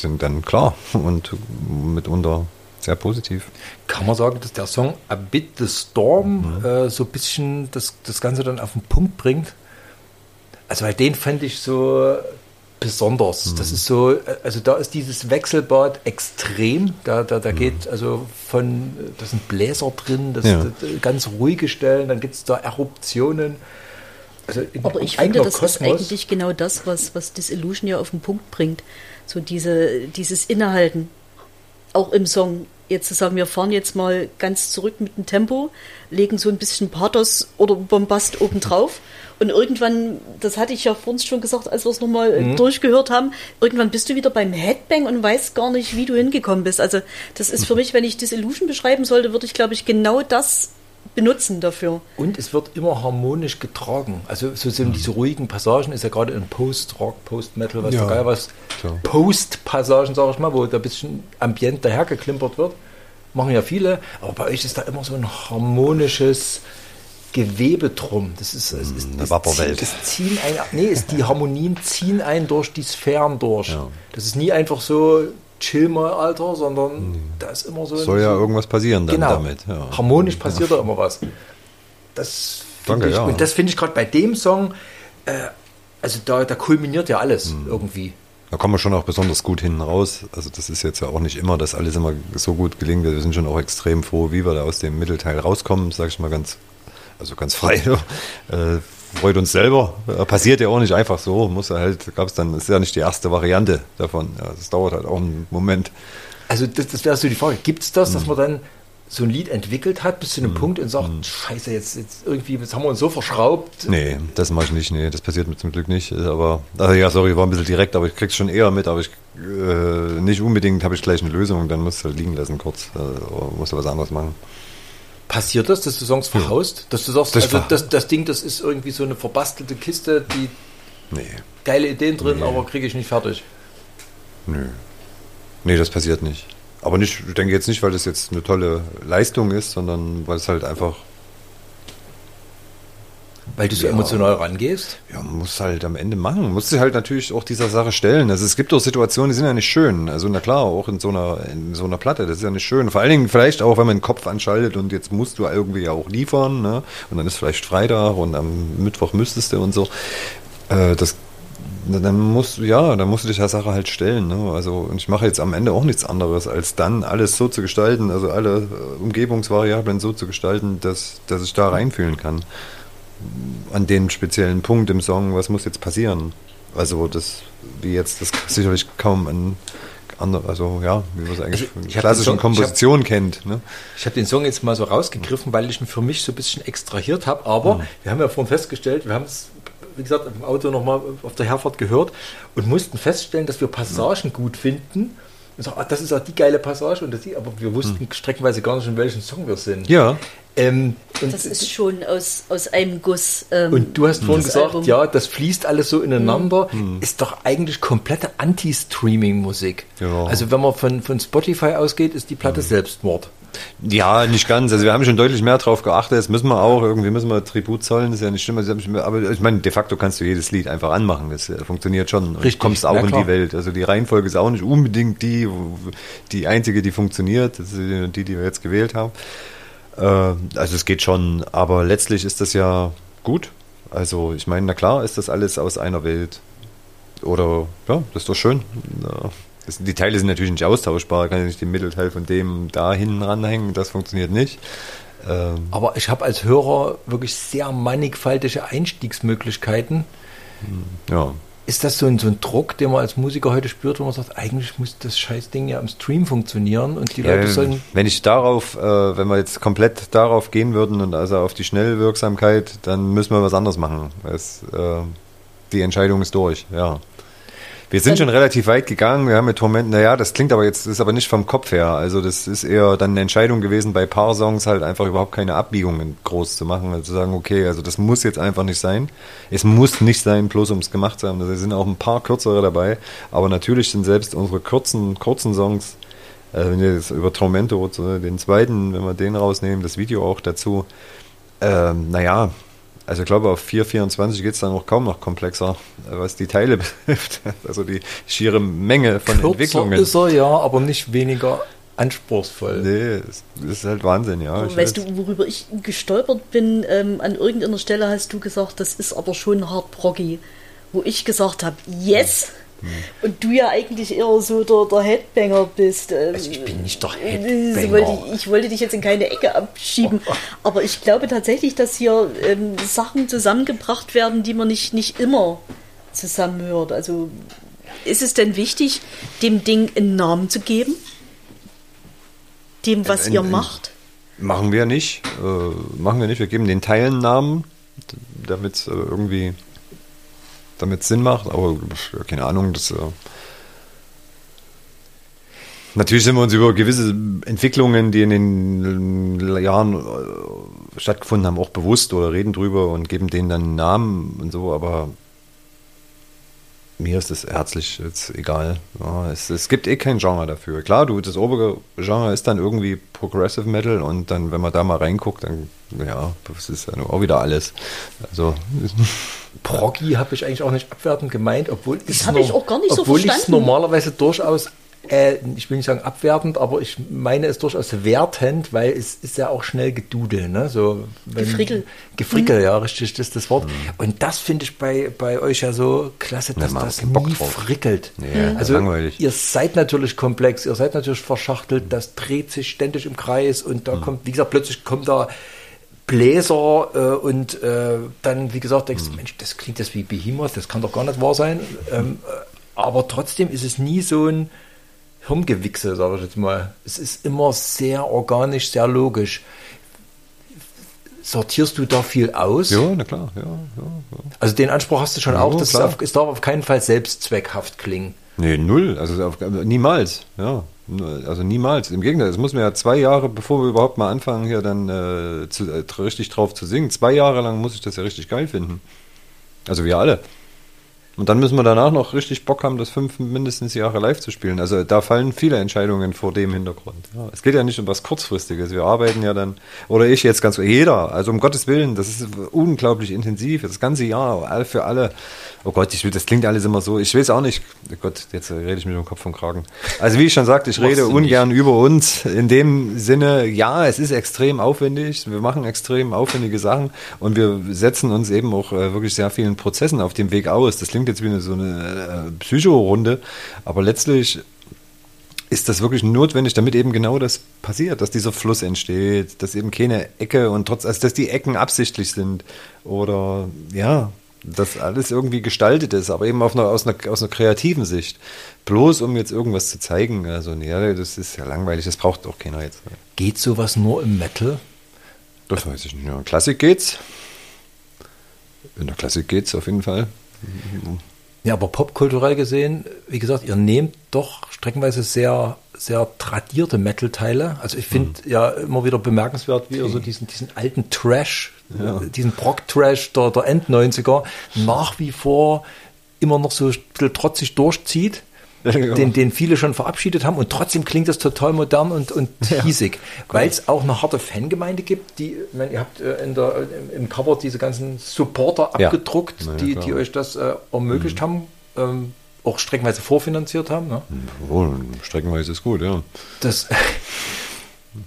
sind dann klar und mitunter sehr positiv.
Kann man sagen, dass der Song A Bit the Storm mhm. äh, so ein bisschen das, das Ganze dann auf den Punkt bringt? Also, weil den fand ich so besonders. Das ist so, äh, also da ist dieses Wechselbad extrem. Da, da, da geht also von, da sind Bläser drin, das
Ja.
das- ganz ruhige Stellen, dann gibt es da Eruptionen. Also in
Aber ich finde, das ist
Kosmos.
eigentlich genau das, was, was Disillusion ja auf den Punkt bringt. So diese, dieses Innehalten. Auch im Song. Jetzt sagen, wir fahren jetzt mal ganz zurück mit dem Tempo, legen so ein bisschen Pathos oder Bombast obendrauf. Und irgendwann, das hatte ich ja vorhin schon gesagt, als wir es nochmal
Mhm.
durchgehört haben, irgendwann bist du wieder beim Headbang und weißt gar nicht, wie du hingekommen bist. Also das ist für mich, wenn ich Disillusion beschreiben sollte, würde ich, glaube ich, genau das benutzen dafür.
Und es wird immer harmonisch getragen. Also so sind diese ruhigen Passagen, ist ja gerade in Post-Rock, Post-Metal, was
Ja.
da geil was.
So.
Post-Passagen, sage ich mal, wo da ein bisschen Ambient dahergeklimpert wird. Machen ja viele. Aber bei euch ist da immer so ein harmonisches Gewebe drum. Das ist, es ist
eine
es
Wapperwelt.
Zieht, es ziehen ein, nee, es, die Harmonien ziehen einen durch die Sphären durch.
Ja.
Das ist nie einfach so chill mal, Alter, sondern da ist immer so
Soll ja
so,
irgendwas passieren dann
genau.
damit. Ja.
Harmonisch passiert da immer was. Das finde
Danke,
ich,
ja.
und das finde ich gerade bei dem Song, äh, also da, da kulminiert ja alles
Hm.
irgendwie.
Da kommen wir schon auch besonders gut hinten raus. Also das ist jetzt ja auch nicht immer, dass alles immer so gut gelingt. Wir sind schon auch extrem froh, wie wir da aus dem Mittelteil rauskommen, sage ich mal ganz, also ganz frei. äh, freut uns selber. Äh, passiert ja auch nicht einfach so. Muss halt, gab es dann, ist ja nicht die erste Variante davon. Ja, das dauert halt auch einen Moment.
Also das, das wäre so die Frage, gibt es das, dass
Hm.
man dann so ein Lied entwickelt hat bis zu einem Punkt und sagt, scheiße, jetzt, jetzt irgendwie, jetzt haben wir uns so verschraubt.
Nee, das mache ich nicht. Nee, das passiert mir zum Glück nicht. Aber, also ja, sorry, war ein bisschen direkt, aber ich krieg's schon eher mit. Aber ich äh, nicht unbedingt habe ich gleich eine Lösung. Dann musst du halt liegen lassen kurz. Äh, oder musst du was anderes machen.
Passiert das, dass du Songs verhaust? Dass du sagst,
Das
also das, das Ding, das ist irgendwie so eine verbastelte Kiste, die
Nee,
geile Ideen drin,
Nee.
aber kriege ich nicht fertig.
nö. Nee, das passiert nicht. Aber nicht, ich denke jetzt nicht, weil das jetzt eine tolle Leistung ist, sondern weil es halt einfach,
Weil du so
Ja.
emotional rangehst.
ja, man muss halt am Ende machen. Man muss sich halt natürlich auch dieser Sache stellen. Also es gibt auch Situationen, die sind ja nicht schön. Also na klar, auch in so einer, in so einer Platte, das ist ja nicht schön. Vor allen Dingen vielleicht auch, wenn man den Kopf anschaltet und jetzt musst du irgendwie ja auch liefern, ne? Und dann ist vielleicht Freitag und am Mittwoch müsstest du und so. Äh, das dann musst du, ja, dann musst du dich der Sache halt stellen. Ne? Also, und ich mache jetzt am Ende auch nichts anderes, als dann alles so zu gestalten, also alle äh, Umgebungsvariablen so zu gestalten, dass, dass ich da reinfühlen kann. An den speziellen Punkt im Song, was muss jetzt passieren? Also, das, wie jetzt, das sicherlich kaum ein andere, also ja, wie man es eigentlich
Also,
von klassischen
Song-
Kompositionen kennt. Ne?
Ich habe den Song jetzt mal so rausgegriffen, weil ich ihn für mich so ein bisschen extrahiert habe. Aber wir haben ja vorhin festgestellt, wir haben es, wie gesagt, im Auto nochmal auf der Herfahrt gehört und mussten feststellen, dass wir Passagen gut finden. Und sagen, ah, das ist auch die geile Passage und das die, aber wir wussten streckenweise gar nicht, in welchem Song wir sind.
Ja,
Ähm, und,
Das ist schon aus, aus einem Guss. Ähm,
und du hast vorhin gesagt,
Album.
ja, das fließt alles so ineinander. Ist doch eigentlich komplette Anti-Streaming-Musik.
Ja.
Also wenn man von, von Spotify ausgeht, ist die Platte Selbstmord.
Ja, nicht ganz. Also wir haben schon deutlich mehr drauf geachtet. Jetzt müssen wir auch, irgendwie müssen wir Tribut zollen, das ist ja nicht schlimm. Also Aber ich meine, de facto kannst du jedes Lied einfach anmachen. Das äh, funktioniert schon. Und
Richtig,
kommst auch
ja,
in die Welt. Also die Reihenfolge ist auch nicht unbedingt die, die einzige, die funktioniert. Das ist die, die wir jetzt gewählt haben. Äh, Also es geht schon, aber letztlich ist das ja gut. Also ich meine, na klar ist das alles aus einer Welt. Oder, ja, das ist doch schön. Ja. Das, die Teile sind natürlich nicht austauschbar, kann ja nicht den Mittelteil von dem da hinten ranhängen, das funktioniert nicht. Ähm,
Aber ich habe als Hörer wirklich sehr mannigfaltige Einstiegsmöglichkeiten.
ja.
Ist das so ein, so ein Druck, den man als Musiker heute spürt, wo man sagt, eigentlich muss das Scheißding ja im Stream funktionieren und die Leute
Ja,
sollen.
wenn ich darauf, äh, wenn wir jetzt komplett darauf gehen würden und also auf die Schnellwirksamkeit, dann müssen wir was anderes machen. Es, äh, die Entscheidung ist durch, ja. Wir sind schon relativ weit gegangen. Wir haben mit Torment, naja, das klingt aber jetzt, ist aber nicht vom Kopf her. Also das ist eher dann eine Entscheidung gewesen, bei paar Songs halt einfach überhaupt keine Abbiegungen groß zu machen. Also zu sagen, okay, also das muss jetzt einfach nicht sein. Es muss nicht sein, bloß um es gemacht zu haben. Da sind auch ein paar kürzere dabei. Aber natürlich sind selbst unsere kurzen, kurzen Songs, äh, wenn wir jetzt über Tormento, den zweiten, wenn wir den rausnehmen, das Video auch dazu, ähm, naja, also ich glaube, auf 424 geht es dann auch kaum noch komplexer, was die Teile betrifft. Also die schiere Menge von
Kürzer
Entwicklungen.
ist er, ja, aber nicht weniger anspruchsvoll.
Nee, das ist halt Wahnsinn, ja. Ich
weißt
weiß.
du, worüber ich gestolpert bin? Ähm, an irgendeiner Stelle hast du gesagt, das ist aber schon hart proggy. Wo ich gesagt habe, yes, Und du ja eigentlich eher so der, der Headbanger bist. ähm,
Also ich bin nicht der
äh,
Headbanger.
wollte ich, ich wollte dich jetzt in keine Ecke abschieben. Aber ich glaube tatsächlich, dass hier ähm, Sachen zusammengebracht werden, die man nicht, nicht immer zusammenhört. Also ist es denn wichtig, dem Ding einen Namen zu geben? Dem, was
Ein-
ihr macht?
Machen wir nicht. Äh, machen wir nicht. Wir geben den Teilen Namen, damit es äh, irgendwie damit Sinn macht. Aber ja, keine Ahnung, das. Äh Natürlich sind wir uns über gewisse Entwicklungen, die in den Jahren äh, stattgefunden haben, auch bewusst oder reden drüber und geben denen dann Namen und so, aber mir ist es herzlich jetzt egal. Ja, es, es gibt eh kein Genre dafür. Klar, du, das obere Genre ist dann irgendwie Progressive Metal und dann, wenn man da mal reinguckt, dann, ja, das ist ja auch wieder alles. Also,
Proggy habe ich eigentlich auch nicht abwertend gemeint, obwohl
ich auch gar nicht so
obwohl ich es
verstanden.
normalerweise durchaus, äh, ich will nicht sagen abwertend, aber ich meine es durchaus wertend, weil es ist ja auch schnell gedudel, ne? So, wenn,
Gefrickel.
Gefrickel, ja, richtig, das ist das Wort. Und das finde ich bei, bei euch ja so klasse, dass
man hat
das
Bock
nie
drauf.
frickelt.
Nee,
also
langweilig.
ihr seid natürlich komplex, ihr seid natürlich verschachtelt, das dreht sich ständig im Kreis und da kommt, wie gesagt, plötzlich kommt da Bläser äh, und äh, dann, wie gesagt, denkst du, Mensch, das klingt das wie Behemoth, das kann doch gar nicht wahr sein. Ähm, äh, aber trotzdem ist es nie so ein Hirngewichse, sage ich jetzt mal. Es ist immer sehr organisch, sehr logisch. Sortierst du da viel aus?
ja, na klar, ja, ja. ja.
Also den Anspruch hast du schon
Ja,
auch, dass es, auf, es darf auf keinen Fall selbstzweckhaft klingen.
Nee, null. Also auf, niemals. Ja. Also niemals. Im Gegenteil, es muss mir ja zwei Jahre, bevor wir überhaupt mal anfangen, hier dann äh, zu, äh, richtig drauf zu singen, zwei Jahre lang muss ich das ja richtig geil finden. Also wir alle. Und dann müssen wir danach noch richtig Bock haben, das fünf mindestens Jahre live zu spielen. Also da fallen viele Entscheidungen vor dem Hintergrund. Ja, es geht ja nicht um was Kurzfristiges. Wir arbeiten ja dann, oder ich jetzt ganz, jeder, also um Gottes Willen, das ist unglaublich intensiv, das ganze Jahr, all für alle. Oh Gott, ich will, das klingt alles immer so, ich weiß auch nicht, oh Gott, jetzt rede ich mit dem Kopf vom Kragen. Also wie ich schon sagte, ich rede ungern über uns. In dem Sinne, ja, es ist extrem aufwendig, wir machen extrem aufwendige Sachen und wir setzen uns eben auch äh, wirklich sehr vielen Prozessen auf dem Weg aus. Das klingt jetzt wie eine, so eine äh, Psychorunde, aber letztlich ist das wirklich notwendig, damit eben genau das passiert, dass dieser Fluss entsteht, dass eben keine Ecke und trotz, also dass die Ecken absichtlich sind oder ja, dass alles irgendwie gestaltet ist, aber eben auf einer, aus, einer, aus einer kreativen Sicht. Bloß um jetzt irgendwas zu zeigen, also nee, das ist ja langweilig, das braucht auch keiner jetzt.
Geht sowas nur im Metal?
Das weiß ich nicht. In Klassik geht's. In der Klassik geht's auf jeden Fall.
Ja, aber popkulturell gesehen, wie gesagt, ihr nehmt doch streckenweise sehr, sehr tradierte Metal-Teile. Also ich finde ja immer wieder bemerkenswert, wie ihr so diesen, diesen alten Trash, äh, diesen Brock-Trash der, der End-90er nach wie vor immer noch so ein bisschen trotzig durchzieht.
Ja.
Den, den viele schon verabschiedet haben und trotzdem klingt das total modern und, und hiesig, weil es auch eine harte Fangemeinde gibt, die, meine, ihr habt äh, in der, im, Cover diese ganzen Supporter
Ja.
abgedruckt,
Na ja,
die, die euch das äh, ermöglicht haben, ähm, auch streckenweise vorfinanziert haben. Ne?
Oh, streckenweise ist gut, ja.
Das,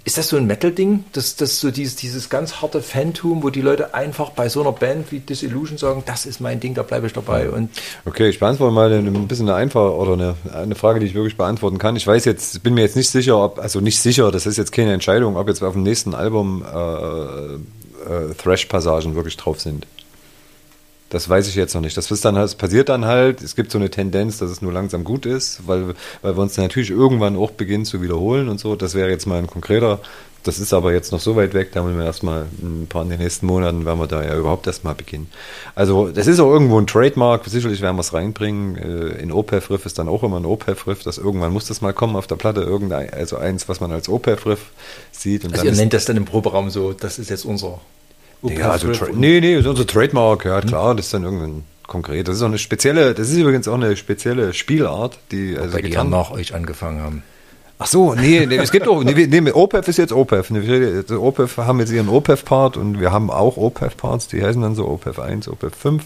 ist das so ein Metal-Ding, dass das so dieses, dieses ganz harte Fantum, wo die Leute einfach bei so einer Band wie Disillusion sagen, das ist mein Ding, da bleibe ich dabei. Und
Okay, ich beantworte mal eine, ein bisschen eine einfache oder eine, eine Frage, die ich wirklich beantworten kann. Ich weiß jetzt, bin mir jetzt nicht sicher, ob, also nicht sicher, das ist jetzt keine Entscheidung, ob jetzt auf dem nächsten Album äh, äh, Thrash-Passagen wirklich drauf sind. Das weiß ich jetzt noch nicht. Das ist dann halt, passiert dann halt. Es gibt so eine Tendenz, dass es nur langsam gut ist, weil, weil wir uns natürlich irgendwann auch beginnen zu wiederholen und so. Das wäre jetzt mal ein konkreter. Das ist aber jetzt noch so weit weg, da müssen wir erstmal ein paar in den nächsten Monaten, werden wir da ja überhaupt erstmal beginnen. Also, das ist auch irgendwo ein Trademark. Sicherlich werden wir es reinbringen. Äh, In OPEF-Riff ist dann auch immer ein OPEF-Riff. Das irgendwann muss das mal kommen auf der Platte. Irgendein, also eins, was man als OPEF-Riff sieht. Und
also ihr nennt das dann im Proberaum so, das ist jetzt unser
ja, also Tra nee, nee, das ist unser Trademark, ja klar, das ist dann irgendein konkret. Das ist auch eine spezielle, das ist übrigens auch eine spezielle Spielart, die also
die ja
Gitarren-
nach euch angefangen haben.
Ach so, nee, nee es gibt auch, nee, nee, OPEF ist jetzt OPEF. Nee, die OPEF haben jetzt ihren OPEF-Part und wir haben auch OPEF-Parts, die heißen dann so OPEF 1, OPEF 5.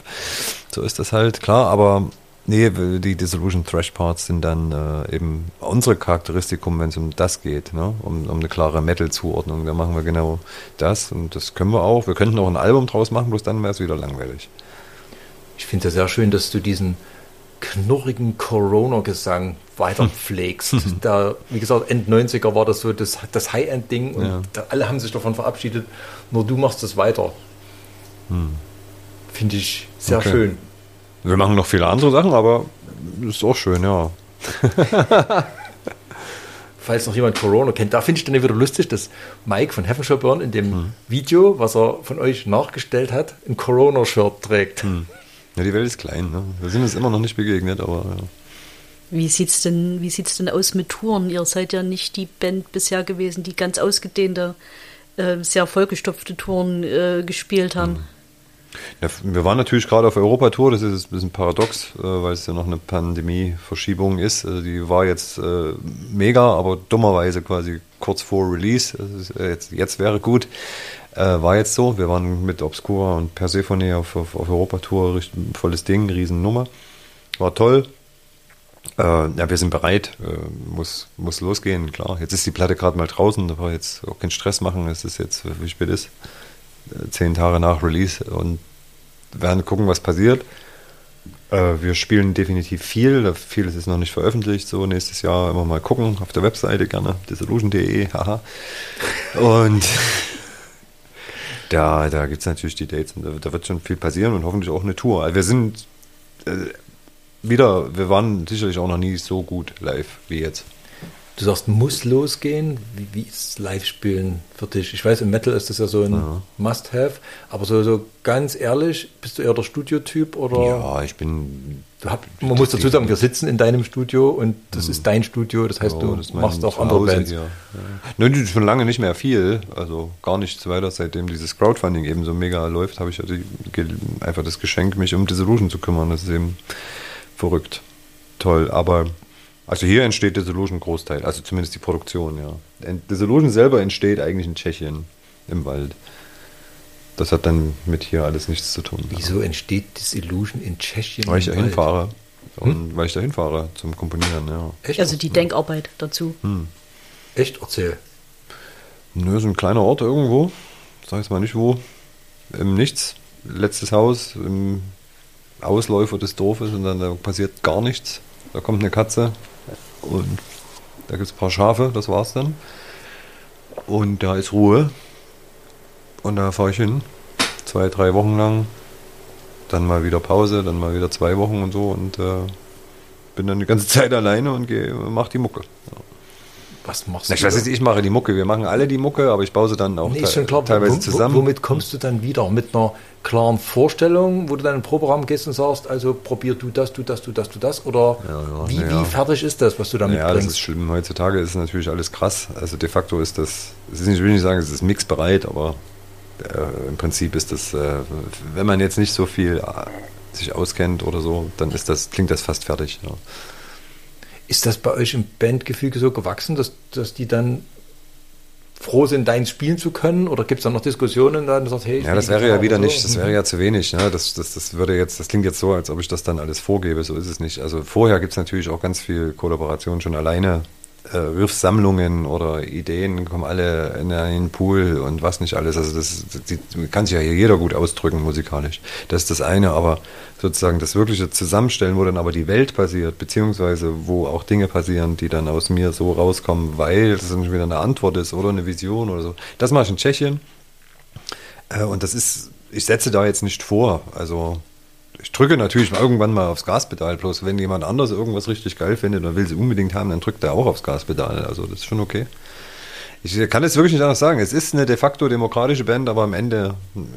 So ist das halt, klar, aber nee, die Dissolution Thrash Parts sind dann äh, eben unsere Charakteristikum, wenn es um das geht, ne? um, um eine klare Metal-Zuordnung. Da machen wir genau das und das können wir auch. Wir könnten auch ein Album draus machen, bloß dann wäre es wieder langweilig.
Ich finde es sehr schön, dass du diesen knurrigen Corona-Gesang weiter pflegst. da, wie gesagt, End 90er war das so das, das High-End-Ding und
Ja.
da, alle haben sich davon verabschiedet. Nur du machst es weiter. Finde ich sehr
Okay.
schön.
Wir machen noch viele andere Sachen, aber ist auch schön, ja.
Falls noch jemand Corona kennt, da finde ich dann wieder lustig, dass Mike von Heaven Shall Burn in dem Video, was er von euch nachgestellt hat, ein Corona-Shirt trägt.
Ja, die Welt ist klein, ne? Wir sind uns immer noch nicht begegnet, aber ja.
Wie sieht's denn, wie sieht's denn aus mit Touren? Ihr seid ja nicht die Band bisher gewesen, die ganz ausgedehnte, äh, sehr vollgestopfte Touren äh, gespielt haben.
Ja, wir waren natürlich gerade auf Europatour, das ist ein bisschen paradox, äh, weil es ja noch eine Pandemie-Verschiebung ist. Also die war jetzt äh, mega, aber dummerweise quasi kurz vor Release. Äh, jetzt, jetzt wäre gut. Äh, war jetzt so. Wir waren mit Obscura und Persephone auf, auf, auf Europatour, volles Ding, Riesennummer. War toll. Äh, ja, wir sind bereit, äh, muss, muss losgehen, klar. Jetzt ist die Platte gerade mal draußen, da war jetzt auch keinen Stress machen, es ist jetzt, wie spät ist, äh, zehn Tage nach Release und werden gucken, was passiert. Äh, wir spielen definitiv viel, vieles ist noch nicht veröffentlicht, so nächstes Jahr immer mal gucken, auf der Webseite gerne, disillusion.de, haha. Und da, da gibt es natürlich die Dates und da, da wird schon viel passieren und hoffentlich auch eine Tour. Also wir sind äh, wieder, wir waren sicherlich auch noch nie so gut live wie jetzt.
Du sagst, muss losgehen. Wie, wie ist Live-Spielen für dich? Ich weiß, im Metal ist das ja so ein Must-Have, aber so, so ganz ehrlich, bist du eher der Studiotyp oder?
Ja, ich bin.
Hab, man muss dazu sagen, wir sitzen in deinem Studio und das ist dein Studio, das heißt,
Ja,
du
das
machst auch andere Bands.
Hier. Ja. Nö, schon lange nicht mehr viel, also gar nichts weiter. Seitdem dieses Crowdfunding eben so mega läuft, habe ich ja ge- einfach das Geschenk, mich um Dissolution zu kümmern. Das ist eben verrückt. Toll, aber also hier entsteht Dissolution Großteil, also zumindest die Produktion, ja. Dissolution selber entsteht eigentlich in Tschechien, im Wald. Das hat dann mit hier alles nichts zu tun.
Wieso entsteht Disillusion in Tschechien?
Weil ich da hinfahre. Und weil ich da hinfahre zum Komponieren, ja.
Echt?
Also die Denkarbeit dazu.
Echt? Erzähl.
Nö, so ein kleiner Ort irgendwo. Sag jetzt mal nicht wo. Im Nichts. Letztes Haus im Ausläufer des Dorfes und dann da passiert gar nichts. Da kommt eine Katze und da gibt es ein paar Schafe, das war's dann. Und da ist Ruhe. Und da fahre ich hin. Zwei, drei Wochen lang. Dann mal wieder Pause, dann mal wieder zwei Wochen und so. Und äh, bin dann die ganze Zeit alleine und gehe, mach die Mucke. Ja.
Was machst
Na,
du?
ich weiß jetzt, ich mache die Mucke. Wir machen alle die Mucke, aber ich baue sie dann auch
Nee,
te
klar.
teilweise zusammen.
Wo, womit kommst du dann wieder? Mit einer klaren Vorstellung, wo du dann den Proberaum gehst und sagst, also probier du das, du das, du das, du das? Oder
Ja, ja,
wie,
ja.
wie fertig ist das, was du da
ja, das
mitbringst?
ist schlimm. Heutzutage ist natürlich alles krass. Also de facto ist das, es ist nicht, ich will nicht sagen, es ist mixbereit, aber äh, im Prinzip ist das, äh, wenn man jetzt nicht so viel äh, sich auskennt oder so, dann ist das, klingt das fast fertig. Ja.
Ist das bei euch im Bandgefüge so gewachsen, dass, dass die dann froh sind, deins spielen zu können? Oder gibt es da noch Diskussionen, dann sagt, hey,
Ja, das wäre ja
Gitarre
wieder
so?
nicht, das wäre ja zu wenig. Ne? Das, das, das würde jetzt, das klingt jetzt so, als ob ich das dann alles vorgebe. So ist es nicht. Also vorher gibt es natürlich auch ganz viel Kollaboration schon alleine. Äh, Riffsammlungen oder Ideen kommen alle in einen Pool und was nicht alles. Also das, die, kann sich ja hier jeder gut ausdrücken musikalisch. Das ist das eine, aber sozusagen das wirkliche Zusammenstellen, wo dann aber die Welt passiert, beziehungsweise wo auch Dinge passieren, die dann aus mir so rauskommen, weil das dann wieder eine Antwort ist oder eine Vision oder so. Das mache ich in Tschechien. Äh, Und das ist, ich setze da jetzt nicht vor. Also ich drücke natürlich irgendwann mal aufs Gaspedal, bloß wenn jemand anders irgendwas richtig geil findet und will sie unbedingt haben, dann drückt er auch aufs Gaspedal. Also das ist schon okay. Ich kann es wirklich nicht anders sagen. Es ist eine de facto demokratische Band, aber am Ende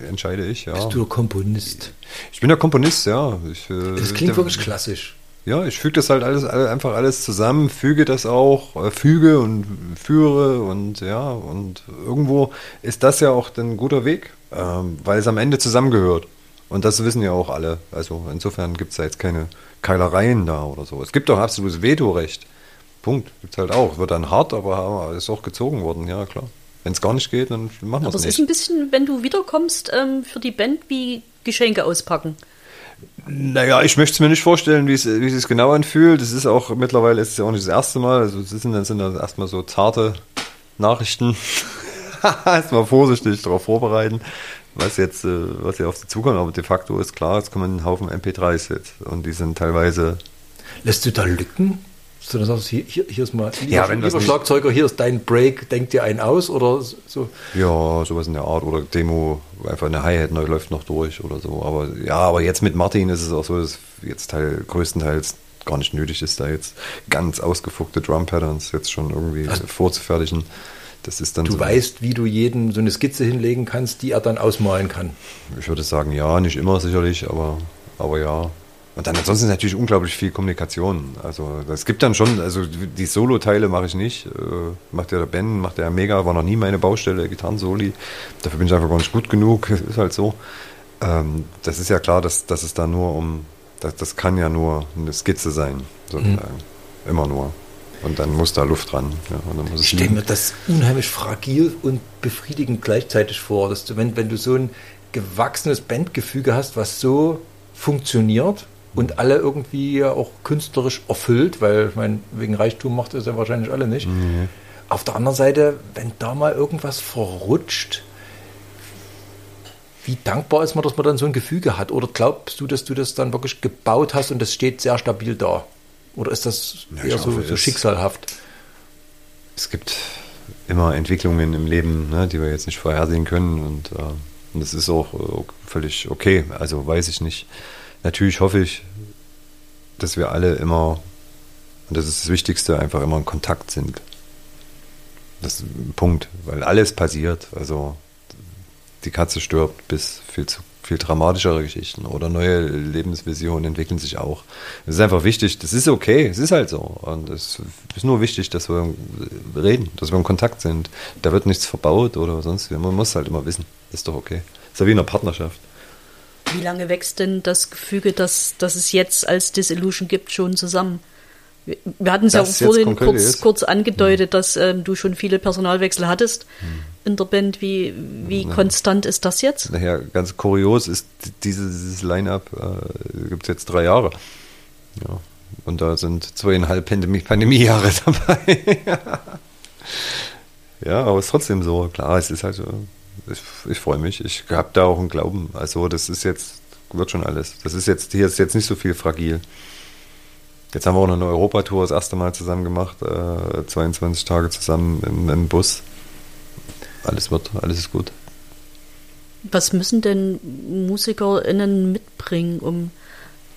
entscheide ich. Ja.
Bist du Komponist?
Ich bin der Komponist, ja. Ich, äh,
Das klingt
der-
wirklich klassisch.
ja, ich füge das halt alles alle- einfach alles zusammen, füge das auch, äh, füge und führe und ja, und irgendwo ist das ja auch ein guter Weg, ähm, weil es am Ende zusammengehört. Und das wissen ja auch alle. Also insofern gibt es da jetzt keine Keilereien da oder so. Es gibt doch absolutes Vetorecht. Punkt. Gibt es halt auch. Wird dann hart, aber, ist auch gezogen worden, ja klar. Wenn es gar nicht geht, dann machen wir
Aber
es
es ist
nicht.
ein bisschen, wenn du wiederkommst, ähm, für die Band wie Geschenke auspacken.
Naja, ich möchte es mir nicht vorstellen, wie es, es sich genau anfühlt. Es ist auch, mittlerweile ist es ja auch nicht das erste Mal. Also es sind, das sind dann erstmal so zarte Nachrichten. erstmal vorsichtig darauf vorbereiten, was jetzt, äh, was hier auf sie zukommt. Aber de facto ist klar, es kommen ein Haufen MP3s jetzt. Und die sind teilweise
Lässt du da Lücken? So, dann sagst du, hier, hier, hier ist mal, lieber,
Ja, wenn
lieber Schlagzeuger, hier ist dein Break, denk dir einen aus oder so.
Ja, sowas in der Art. Oder Demo, einfach eine Hi-Hat neu läuft noch durch oder so. Aber ja, aber jetzt mit Martin ist es auch so, dass jetzt Teil, größtenteils gar nicht nötig ist, da jetzt ganz ausgefuckte Drum-Patterns jetzt schon irgendwie vorzufertigen. Das ist dann
Du
so.
weißt, wie du jedem so eine Skizze hinlegen kannst, die er dann ausmalen kann.
Ich würde sagen, ja, nicht immer sicherlich, aber, aber ja. Und dann ansonsten ist natürlich unglaublich viel Kommunikation. Also es gibt dann schon, also die Solo-Teile mache ich nicht. Äh, macht ja der Ben, macht der Mega, war noch nie meine Baustelle, Gitarren-Soli. Dafür bin ich einfach gar nicht gut genug, ist halt so. Ähm, das ist ja klar, dass, dass es da nur um, das, das kann ja nur eine Skizze sein, sozusagen. Immer nur. Und dann muss da Luft dran. Ja,
Ich stelle mir das unheimlich fragil und befriedigend gleichzeitig vor, dass du, wenn, wenn du so ein gewachsenes Bandgefüge hast, was so funktioniert und alle irgendwie ja auch künstlerisch erfüllt, weil ich meine, wegen Reichtum macht es ja wahrscheinlich alle nicht. Auf der anderen Seite, wenn da mal irgendwas verrutscht, wie dankbar ist man, dass man dann so ein Gefüge hat? Oder glaubst du, dass du das dann wirklich gebaut hast und das steht sehr stabil da? Oder ist das
Ja,
eher so,
hoffe,
so schicksalhaft?
es gibt immer Entwicklungen im Leben, ne, die wir jetzt nicht vorhersehen können und, äh, und das ist auch äh, völlig okay. Also weiß ich nicht. Natürlich hoffe ich, dass wir alle immer, und das ist das Wichtigste, einfach immer in Kontakt sind. Das ist ein Punkt, weil alles passiert. Also die Katze stirbt bis viel zu viel dramatischere Geschichten oder neue Lebensvisionen entwickeln sich auch. Es ist einfach wichtig, das ist okay, es ist halt so. Und es ist nur wichtig, dass wir reden, dass wir in Kontakt sind. Da wird nichts verbaut oder sonst. Man muss halt immer wissen. Ist doch okay. Ist ja wie in einer Partnerschaft.
Wie lange wächst denn das Gefüge, dass, dass es jetzt als Disillusion gibt, schon zusammen? Wir, hatten es ja vorhin kurz,
ist? Hm.
kurz angedeutet, dass ähm, du schon viele Personalwechsel hattest in der Band. Wie, wie konstant ist das jetzt?
Nachher ganz kurios ist dieses, Line-Up, äh, gibt es jetzt drei Jahre. Ja. Und da sind zweieinhalb Pandemie- Pandemiejahre dabei. ja, aber es ist trotzdem so. Klar, es ist halt so. Ich, ich freue mich. Ich habe da auch einen Glauben. Also, das ist jetzt, wird schon alles. Das ist jetzt, hier ist jetzt nicht so viel fragil. Jetzt haben wir auch noch eine Europatour das erste Mal zusammen gemacht, äh, 22 Tage zusammen im, im Bus. Alles wird, alles ist gut.
Was müssen denn MusikerInnen mitbringen, um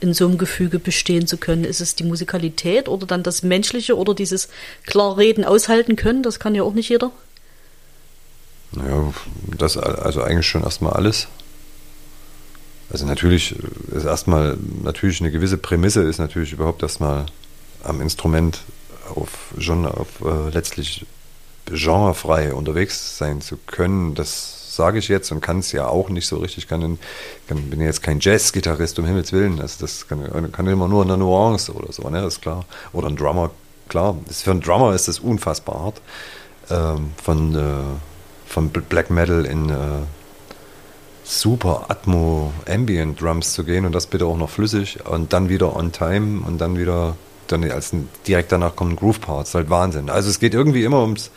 in so einem Gefüge bestehen zu können? Ist es die Musikalität oder dann das Menschliche oder dieses klar reden, aushalten können? Das kann ja auch nicht jeder.
Naja, das also eigentlich schon erstmal alles. Also natürlich ist erstmal natürlich eine gewisse Prämisse ist natürlich überhaupt erstmal am Instrument auf schon auf äh, letztlich genrefrei unterwegs sein zu können. Das sage ich jetzt und kann es ja auch nicht so richtig. Kann, kann bin ja jetzt kein Jazz-Gitarrist um Himmels willen. Also das kann, kann immer nur eine Nuance oder so, ne? ist klar. Oder ein Drummer, klar. Das, für einen Drummer ist das unfassbar hart. Ähm, von äh, von Black Metal in äh, super Atmo Ambient Drums zu gehen und das bitte auch noch flüssig und dann wieder on time und dann wieder dann als direkt danach kommen Groove Parts, halt Wahnsinn. Also es geht irgendwie immer ums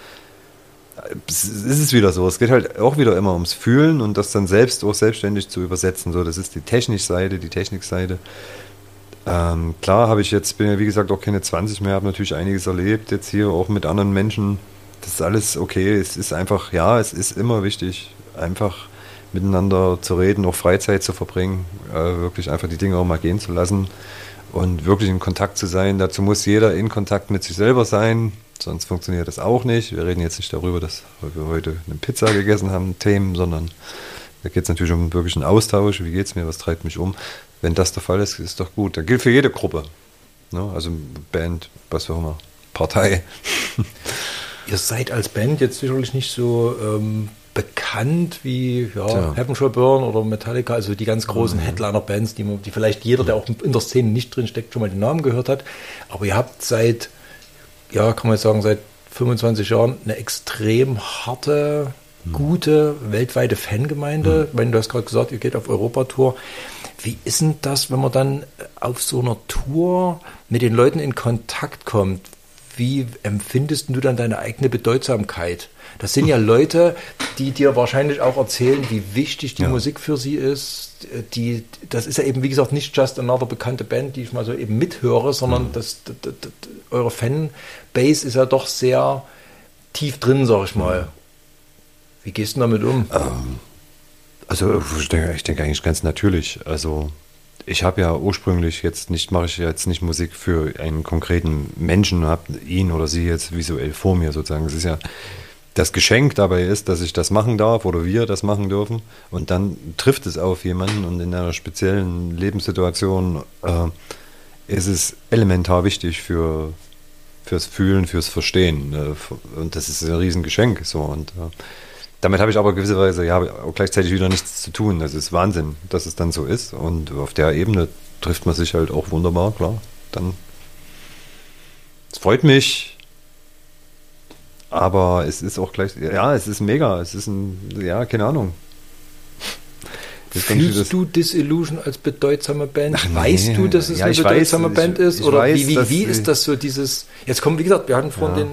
es ist es wieder so, es geht halt auch wieder immer ums Fühlen und das dann selbst auch selbstständig zu übersetzen. So, das ist die Technikseite, die Technikseite. Ähm, klar habe ich jetzt, bin ja wie gesagt auch keine 20 mehr, habe natürlich einiges erlebt, jetzt hier auch mit anderen Menschen. Das ist alles okay. Es ist einfach, ja, es ist immer wichtig, einfach miteinander zu reden, auch Freizeit zu verbringen, äh, wirklich einfach die Dinge auch mal gehen zu lassen und wirklich in Kontakt zu sein. Dazu muss jeder in Kontakt mit sich selber sein, sonst funktioniert das auch nicht. Wir reden jetzt nicht darüber, dass wir heute eine Pizza gegessen haben, Themen, sondern da geht es natürlich um wirklich einen Austausch. Wie geht es mir, was treibt mich um? Wenn das der Fall ist, ist doch gut. Das gilt für jede Gruppe. Ne? Also Band, was auch immer, Partei.
Ihr seid als Band jetzt sicherlich nicht so ähm, bekannt wie ja,
Tja.
Heaven Shall Burn oder Metallica, also die ganz großen Headliner-Bands, die, man- die vielleicht jeder, der auch in der Szene nicht drin steckt, schon mal den Namen gehört hat. Aber ihr habt seit, ja, kann man jetzt sagen, seit 25 Jahren eine extrem harte, gute, weltweite Fangemeinde. Wenn du hast gerade gesagt, ihr geht auf Europatour. Wie ist denn das, wenn man dann auf so einer Tour mit den Leuten in Kontakt kommt? wie empfindest du dann deine eigene Bedeutsamkeit? Das sind ja Leute, die dir wahrscheinlich auch erzählen, wie wichtig die
Ja.
Musik für sie ist. Die, das ist ja eben, wie gesagt, nicht just another bekannte Band, die ich mal so eben mithöre, sondern das, das, das, das, eure Fanbase ist ja doch sehr tief drin, sag ich mal. Wie gehst du damit um?
Also ich denke, ich denke eigentlich ganz natürlich. Also ich habe ja ursprünglich jetzt nicht, mache ich jetzt nicht Musik für einen konkreten Menschen, habe ihn oder sie jetzt visuell vor mir sozusagen. Es ist ja das Geschenk dabei ist, dass ich das machen darf oder wir das machen dürfen. Und dann trifft es auf jemanden und in einer speziellen Lebenssituation äh, ist es elementar wichtig für fürs Fühlen, fürs Verstehen. Äh, und das ist ein Riesengeschenk. So und äh, damit habe ich aber gewisserweise ja auch gleichzeitig wieder nichts zu tun. Das ist Wahnsinn, dass es dann so ist. Und auf der Ebene trifft man sich halt auch wunderbar, klar. Dann es freut mich. Aber es ist auch gleich, ja, es ist mega. Es ist ein, ja, keine Ahnung. Ich
Fühlst
das-
du Disillusion als bedeutsame Band?
Ach, nee.
weißt du, dass es
Ja,
eine
weiß,
bedeutsame
ich-
Band ist?
ich
Oder
weiß,
wie, wie, wie ist das so dieses, jetzt kommen, wie gesagt, wir hatten vorhin
Ja.
den,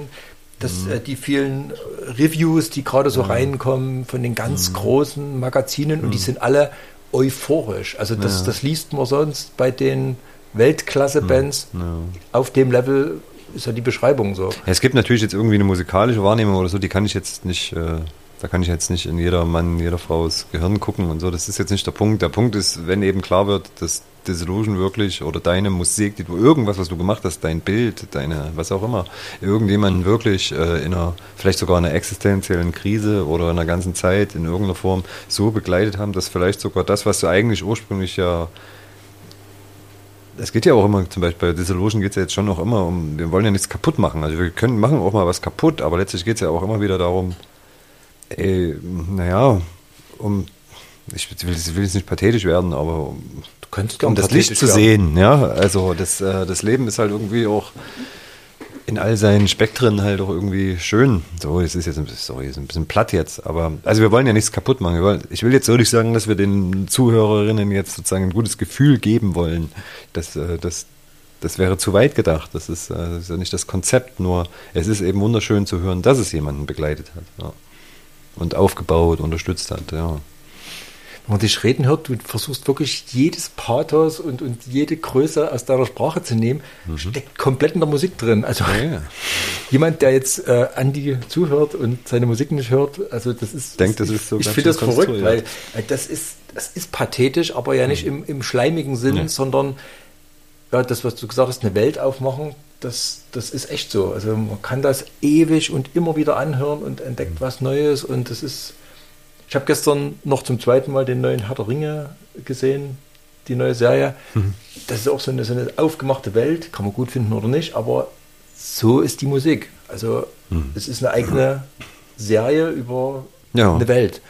das, äh, die vielen Reviews, die gerade so reinkommen von den ganz
Mhm.
großen Magazinen und die sind alle euphorisch. Also das,
Ja.
das liest man sonst bei den Weltklasse-Bands.
Ja.
Auf dem Level ist ja die Beschreibung so.
Es gibt natürlich jetzt irgendwie eine musikalische Wahrnehmung oder so, die kann ich jetzt nicht, äh, da kann ich jetzt nicht in jeder Mann, jeder Frau's Gehirn gucken und so. Das ist jetzt nicht der Punkt. Der Punkt ist, wenn eben klar wird, dass Disillusion wirklich oder deine Musik, die du irgendwas, was du gemacht hast, dein Bild, deine, was auch immer, irgendjemanden wirklich äh, in einer, vielleicht sogar in einer existenziellen Krise oder in einer ganzen Zeit in irgendeiner Form so begleitet haben, dass vielleicht sogar das, was du eigentlich ursprünglich ja es geht ja auch immer, zum Beispiel bei Disillusion geht es ja jetzt schon noch immer um, wir wollen ja nichts kaputt machen. Also wir können machen auch mal was kaputt, aber letztlich geht es ja auch immer wieder darum, ey, naja, um, ich will, ich will jetzt nicht pathetisch werden, aber um,
Du könntest
um das Licht zu
werden.
sehen, ja. Also das, äh, das Leben ist halt irgendwie auch in all seinen Spektren halt auch irgendwie schön. So, es ist jetzt ein bisschen, sorry, ist ein bisschen platt jetzt, aber also wir wollen ja nichts kaputt machen. Wollen, ich will jetzt so nicht sagen, dass wir den Zuhörerinnen jetzt sozusagen ein gutes Gefühl geben wollen. Das, äh, das, das wäre zu weit gedacht. Das ist, äh, das ist ja nicht das Konzept, nur es ist eben wunderschön zu hören, dass es jemanden begleitet hat. Ja. Und aufgebaut, unterstützt hat, ja.
Wenn man dich reden hört, du versuchst wirklich jedes Pathos und, und jede Größe aus deiner Sprache zu nehmen, steckt komplett in der Musik drin. Also
Mhm. Ja, ja.
jemand, der jetzt äh, Andi zuhört und seine Musik nicht hört, also das ist.
Denkt, das
ich,
ist so
Ich finde das verrückt, weil weil das ist, das ist pathetisch, aber ja nicht im, im schleimigen Sinn,
Nee.
sondern ja, das, was du gesagt hast, eine Welt aufmachen, das, das ist echt so. Also man kann das ewig und immer wieder anhören und entdeckt was Neues und das ist. Ich habe gestern noch zum zweiten Mal den neuen Herr der Ringe gesehen, die neue Serie. Das ist auch so eine, so eine aufgemachte Welt, kann man gut finden oder nicht, aber so ist die Musik. Also es ist eine eigene Serie über
Ja.
eine Welt.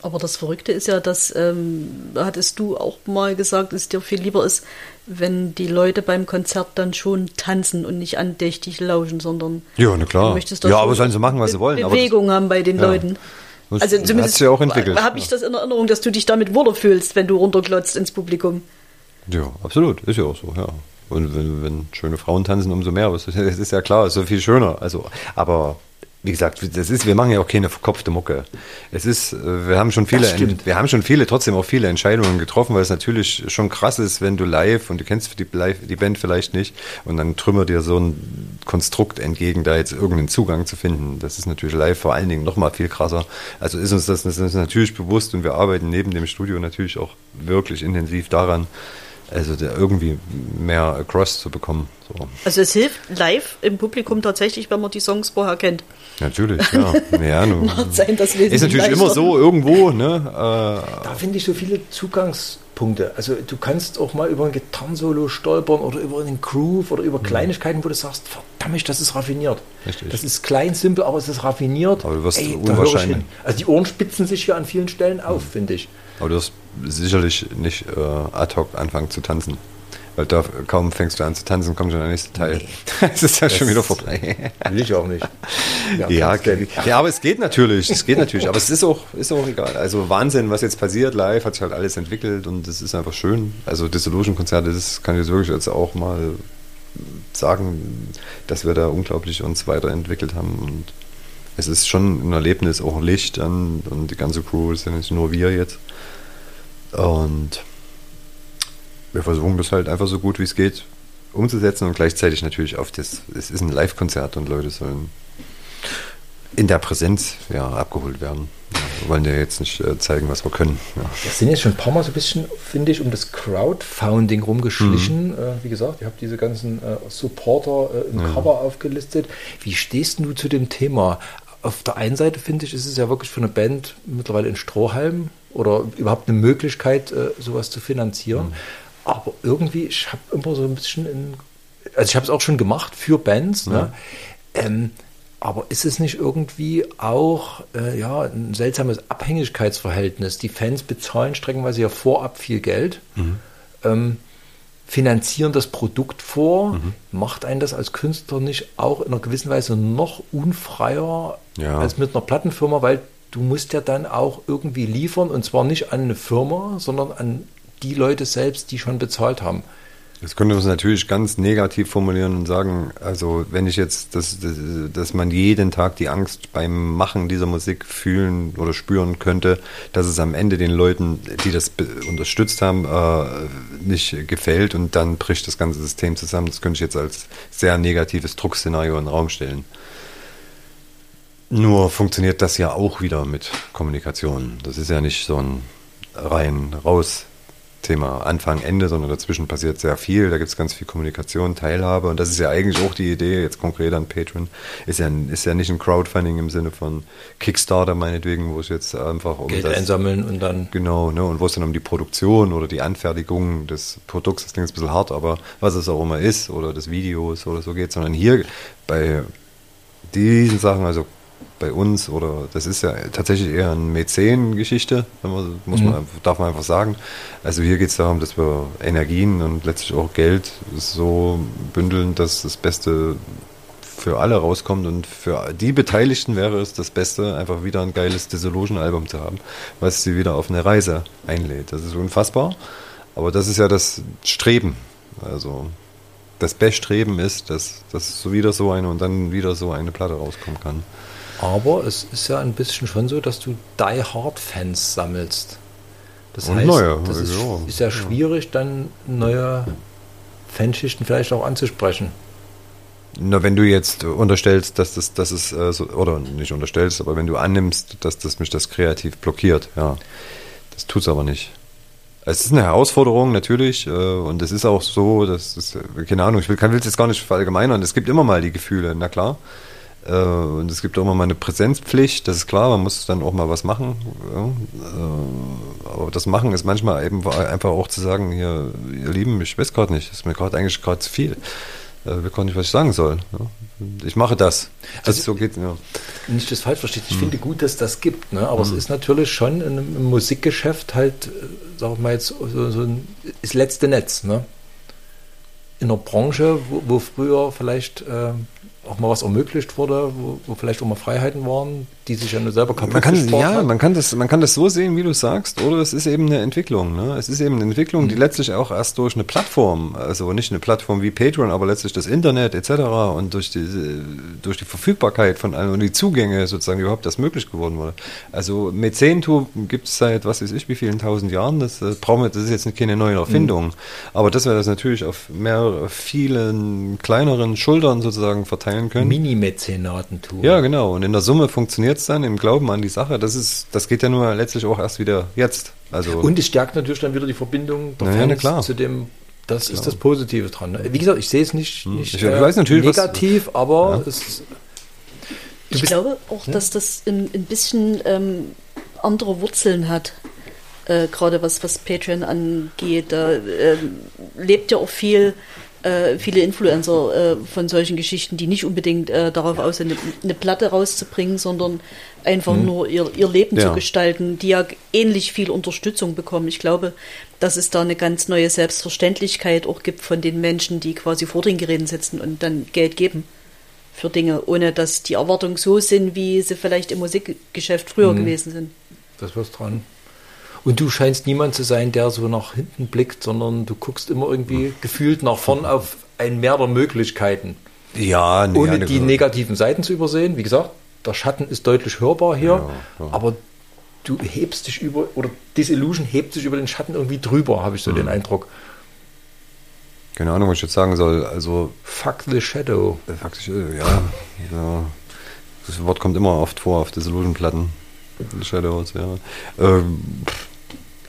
Aber das Verrückte ist ja, dass, ähm, hattest du auch mal gesagt, dass es dir viel lieber ist, wenn die Leute beim Konzert dann schon tanzen und nicht andächtig lauschen, sondern
Ja, na klar.
du möchtest doch
Ja, aber sollen sie machen, was sie wollen. aber das-
Bewegung haben bei den
Ja.
Leuten.
Das
Also
hat
zumindest
sich ja auch entwickelt.
habe ich das in Erinnerung, dass du dich damit wohler fühlst, wenn du runterklotzt ins Publikum.
Ja, absolut. Ist ja auch so, ja. Und wenn, wenn schöne Frauen tanzen, umso mehr. Es ist, ja klar, es ist so viel schöner. Also, aber wie gesagt, das ist, wir machen ja auch keine verkopfte Mucke. Es ist, äh, wir haben schon viele, wir haben schon viele, trotzdem auch viele Entscheidungen getroffen, weil es natürlich schon krass ist, wenn du live und du kennst die, die Band vielleicht nicht und dann trümmert dir so ein Konstrukt entgegen, da jetzt irgendeinen Zugang zu finden. Das ist natürlich live vor allen Dingen noch mal viel krasser. Also ist uns das, das ist natürlich bewusst und wir arbeiten neben dem Studio natürlich auch wirklich intensiv daran, also irgendwie mehr across zu bekommen. So.
Also es hilft live im Publikum tatsächlich, wenn man die Songs vorher kennt.
Natürlich, ja. ja
Macht sein das wesentlich
ist natürlich
leichter.
immer so irgendwo, ne?
Da finde ich so viele Zugangspunkte. Also du kannst auch mal über ein Gitarrensolo stolpern oder über einen Groove oder über Kleinigkeiten, wo du sagst, verdammt, das ist raffiniert.
Mhm. Richtig.
Das ist klein, simpel, aber es ist raffiniert.
Aber du wirst
ich
unwahrscheinlich-.
Also die Ohren spitzen sich hier an vielen Stellen auf,
Mhm.
finde ich.
Aber du wirst sicherlich nicht äh, ad hoc anfangen zu tanzen. Weil da kaum fängst du an zu tanzen, kommt schon der nächste Teil. Es ist ja schon wieder vorbei.
Will ich auch nicht.
Ja,
du-
ja, aber es geht natürlich, es geht natürlich, aber es ist auch, ist auch egal. Also Wahnsinn, was jetzt passiert, live hat sich halt alles entwickelt und es ist einfach schön. Also Dissolution-Konzerte, das kann ich jetzt wirklich jetzt auch mal sagen, dass wir da unglaublich uns weiterentwickelt haben und es ist schon ein Erlebnis, auch Licht an und die ganze Crew ist ja nicht nur wir jetzt. Und wir versuchen das halt einfach so gut wie es geht umzusetzen und gleichzeitig natürlich auf das, es ist ein Live-Konzert und Leute sollen in der Präsenz ja, abgeholt werden. Ja, wir wollen ja jetzt nicht äh, zeigen, was wir können. Ja.
Wir sind jetzt schon ein paar Mal so ein bisschen, finde ich, um das Crowdfunding rumgeschlichen. Mhm. Äh, wie gesagt, ihr habt diese ganzen äh, Supporter im mhm. Cover aufgelistet. Wie stehst du zu dem Thema? Auf der einen Seite finde ich, ist es ja wirklich für eine Band mittlerweile ein Strohhalm oder überhaupt eine Möglichkeit, äh, sowas zu finanzieren. Mhm. Aber irgendwie, ich habe immer so ein bisschen, in, also ich habe es auch schon gemacht für Bands, ne? ja. ne? ähm, aber ist es nicht irgendwie auch äh, ja, ein seltsames Abhängigkeitsverhältnis? Die Fans bezahlen streckenweise ja vorab viel Geld, mhm. ähm, finanzieren das Produkt vor. Mhm. Macht einen das als Künstler nicht auch in einer gewissen Weise noch unfreier ja. als mit einer Plattenfirma? Weil du musst ja dann auch irgendwie liefern und zwar nicht an eine Firma, sondern an die Leute selbst, die schon bezahlt haben.
Das könnte man natürlich ganz negativ formulieren und sagen, also wenn ich jetzt, dass, dass man jeden Tag die Angst beim Machen dieser Musik fühlen oder spüren könnte, dass es am Ende den Leuten, die das unterstützt haben, äh, nicht gefällt und dann bricht das ganze System zusammen. Das könnte ich jetzt als sehr negatives Druckszenario in den Raum stellen. Nur funktioniert das ja auch wieder mit Kommunikation. Das ist ja nicht so ein rein raus Thema Anfang, Ende, sondern dazwischen passiert sehr viel. Da gibt es ganz viel Kommunikation, Teilhabe und das ist ja eigentlich auch die Idee, jetzt konkret an Patreon, ist ja, ist ja nicht ein Crowdfunding im Sinne von Kickstarter meinetwegen, wo es jetzt einfach
um Geld das, einsammeln und dann...
Genau, ne, und wo es dann um die Produktion oder die Anfertigung des Produkts, das klingt jetzt ein bisschen hart, aber was es auch immer ist oder des Videos oder so geht, sondern hier bei diesen Sachen, also bei uns oder das ist ja tatsächlich eher eine Mäzen-Geschichte, muss man, mhm. darf man einfach sagen. Also hier geht es darum, dass wir Energien und letztlich auch Geld so bündeln, dass das Beste für alle rauskommt und für die Beteiligten wäre es das Beste, einfach wieder ein geiles Dissolution-Album zu haben, was sie wieder auf eine Reise einlädt. Das ist unfassbar, aber das ist ja das Streben. Also das Bestreben ist, dass, dass so wieder so eine und dann wieder so eine Platte rauskommen kann.
Aber es ist ja ein bisschen schon so, dass du Die Hard Fans sammelst. Das
Und
heißt,
neue,
das ist, ja. ist ja schwierig, dann neue Fanschichten vielleicht auch anzusprechen.
Na, wenn du jetzt unterstellst, dass das, dass es, äh, so, oder nicht unterstellst, aber wenn du annimmst, dass das mich das kreativ blockiert, ja, das tut es aber nicht. Es ist eine Herausforderung natürlich äh, und es ist auch so, dass es, keine Ahnung, ich will, kann will es jetzt gar nicht verallgemeinern. Es gibt immer mal die Gefühle, na klar. Äh, und es gibt auch immer mal eine Präsenzpflicht, das ist klar, man muss dann auch mal was machen. Äh, aber das Machen ist manchmal eben einfach auch zu sagen, hier, ihr Lieben, ich weiß gerade nicht, ist mir gerade eigentlich gerade zu viel. Ich weiß gar nicht, was ich sagen soll. Ich mache das. das
also, so geht, ja. Nicht das falsch versteht. Ich hm. finde gut, dass das gibt. Ne? Aber hm. es ist natürlich schon in im Musikgeschäft halt, äh, sagen wir mal jetzt, so, so ein, das letzte Netz. Ne? In einer Branche, wo, wo früher vielleicht äh, auch mal was ermöglicht wurde, wo, wo, vielleicht auch mal Freiheiten waren, die sich ja nur selber kaputt
man kann, Ja, hat. man kann, das, man kann das so sehen, wie du sagst, oder es ist eben eine Entwicklung. Ne? Es ist eben eine Entwicklung, die mhm. letztlich auch erst durch eine Plattform, also nicht eine Plattform wie Patreon, aber letztlich das Internet etc. und durch die, durch die Verfügbarkeit von allen und die Zugänge sozusagen überhaupt das möglich geworden wurde. Also Mäzentum gibt es seit, was weiß ich, wie vielen tausend Jahren, das, äh, brauchen wir, das ist jetzt keine neue Erfindung. Mhm. Aber dass wir das natürlich auf mehr, vielen kleineren Schultern sozusagen verteilen können.
Mini-Mäzenatentum.
Ja, genau. Und in der Summe funktioniert es dann im Glauben an die Sache. Das, ist, das geht ja nur letztlich auch erst wieder jetzt. Also
und es stärkt natürlich dann wieder die Verbindung der naja, Fans zu dem das klar. ist das Positive dran. Wie gesagt, ich sehe es nicht, hm. nicht ich,
ich weiß natürlich,
negativ, was, aber ja. es.
Ich glaube auch, ja? dass das ein, ein bisschen ähm, andere Wurzeln hat. Äh, gerade was, was Patreon angeht. Da äh, lebt ja auch viel äh, viele Influencer äh, von solchen Geschichten, die nicht unbedingt äh, darauf aus sind, eine, eine, Platte rauszubringen, sondern einfach mhm. nur ihr, ihr Leben ja. zu gestalten, die ja ähnlich viel Unterstützung bekommen. Ich glaube, dass es da eine ganz neue Selbstverständlichkeit auch gibt von den Menschen, die quasi vor den Geräten sitzen und dann Geld geben für Dinge, ohne dass die Erwartungen so sind, wie sie vielleicht im Musikgeschäft früher mhm. gewesen sind.
Das war's dran. Und du scheinst niemand zu sein, der so nach hinten blickt, sondern du guckst immer irgendwie gefühlt nach vorn auf ein Meer der Möglichkeiten.
Ja, nee,
Ohne die
ne-
negativen Seiten zu übersehen. Wie gesagt, der Schatten ist deutlich hörbar hier,
Ja,
aber du hebst dich über, oder Disillusion hebt sich über den Schatten irgendwie drüber, habe ich so den Eindruck.
Keine Ahnung, was ich jetzt sagen soll. Also,
Fuck the Shadow.
äh, faktisch, äh, ja, ja. Das Wort kommt immer oft vor auf Disillusion-Platten. Shadows, ja. Ähm, pff,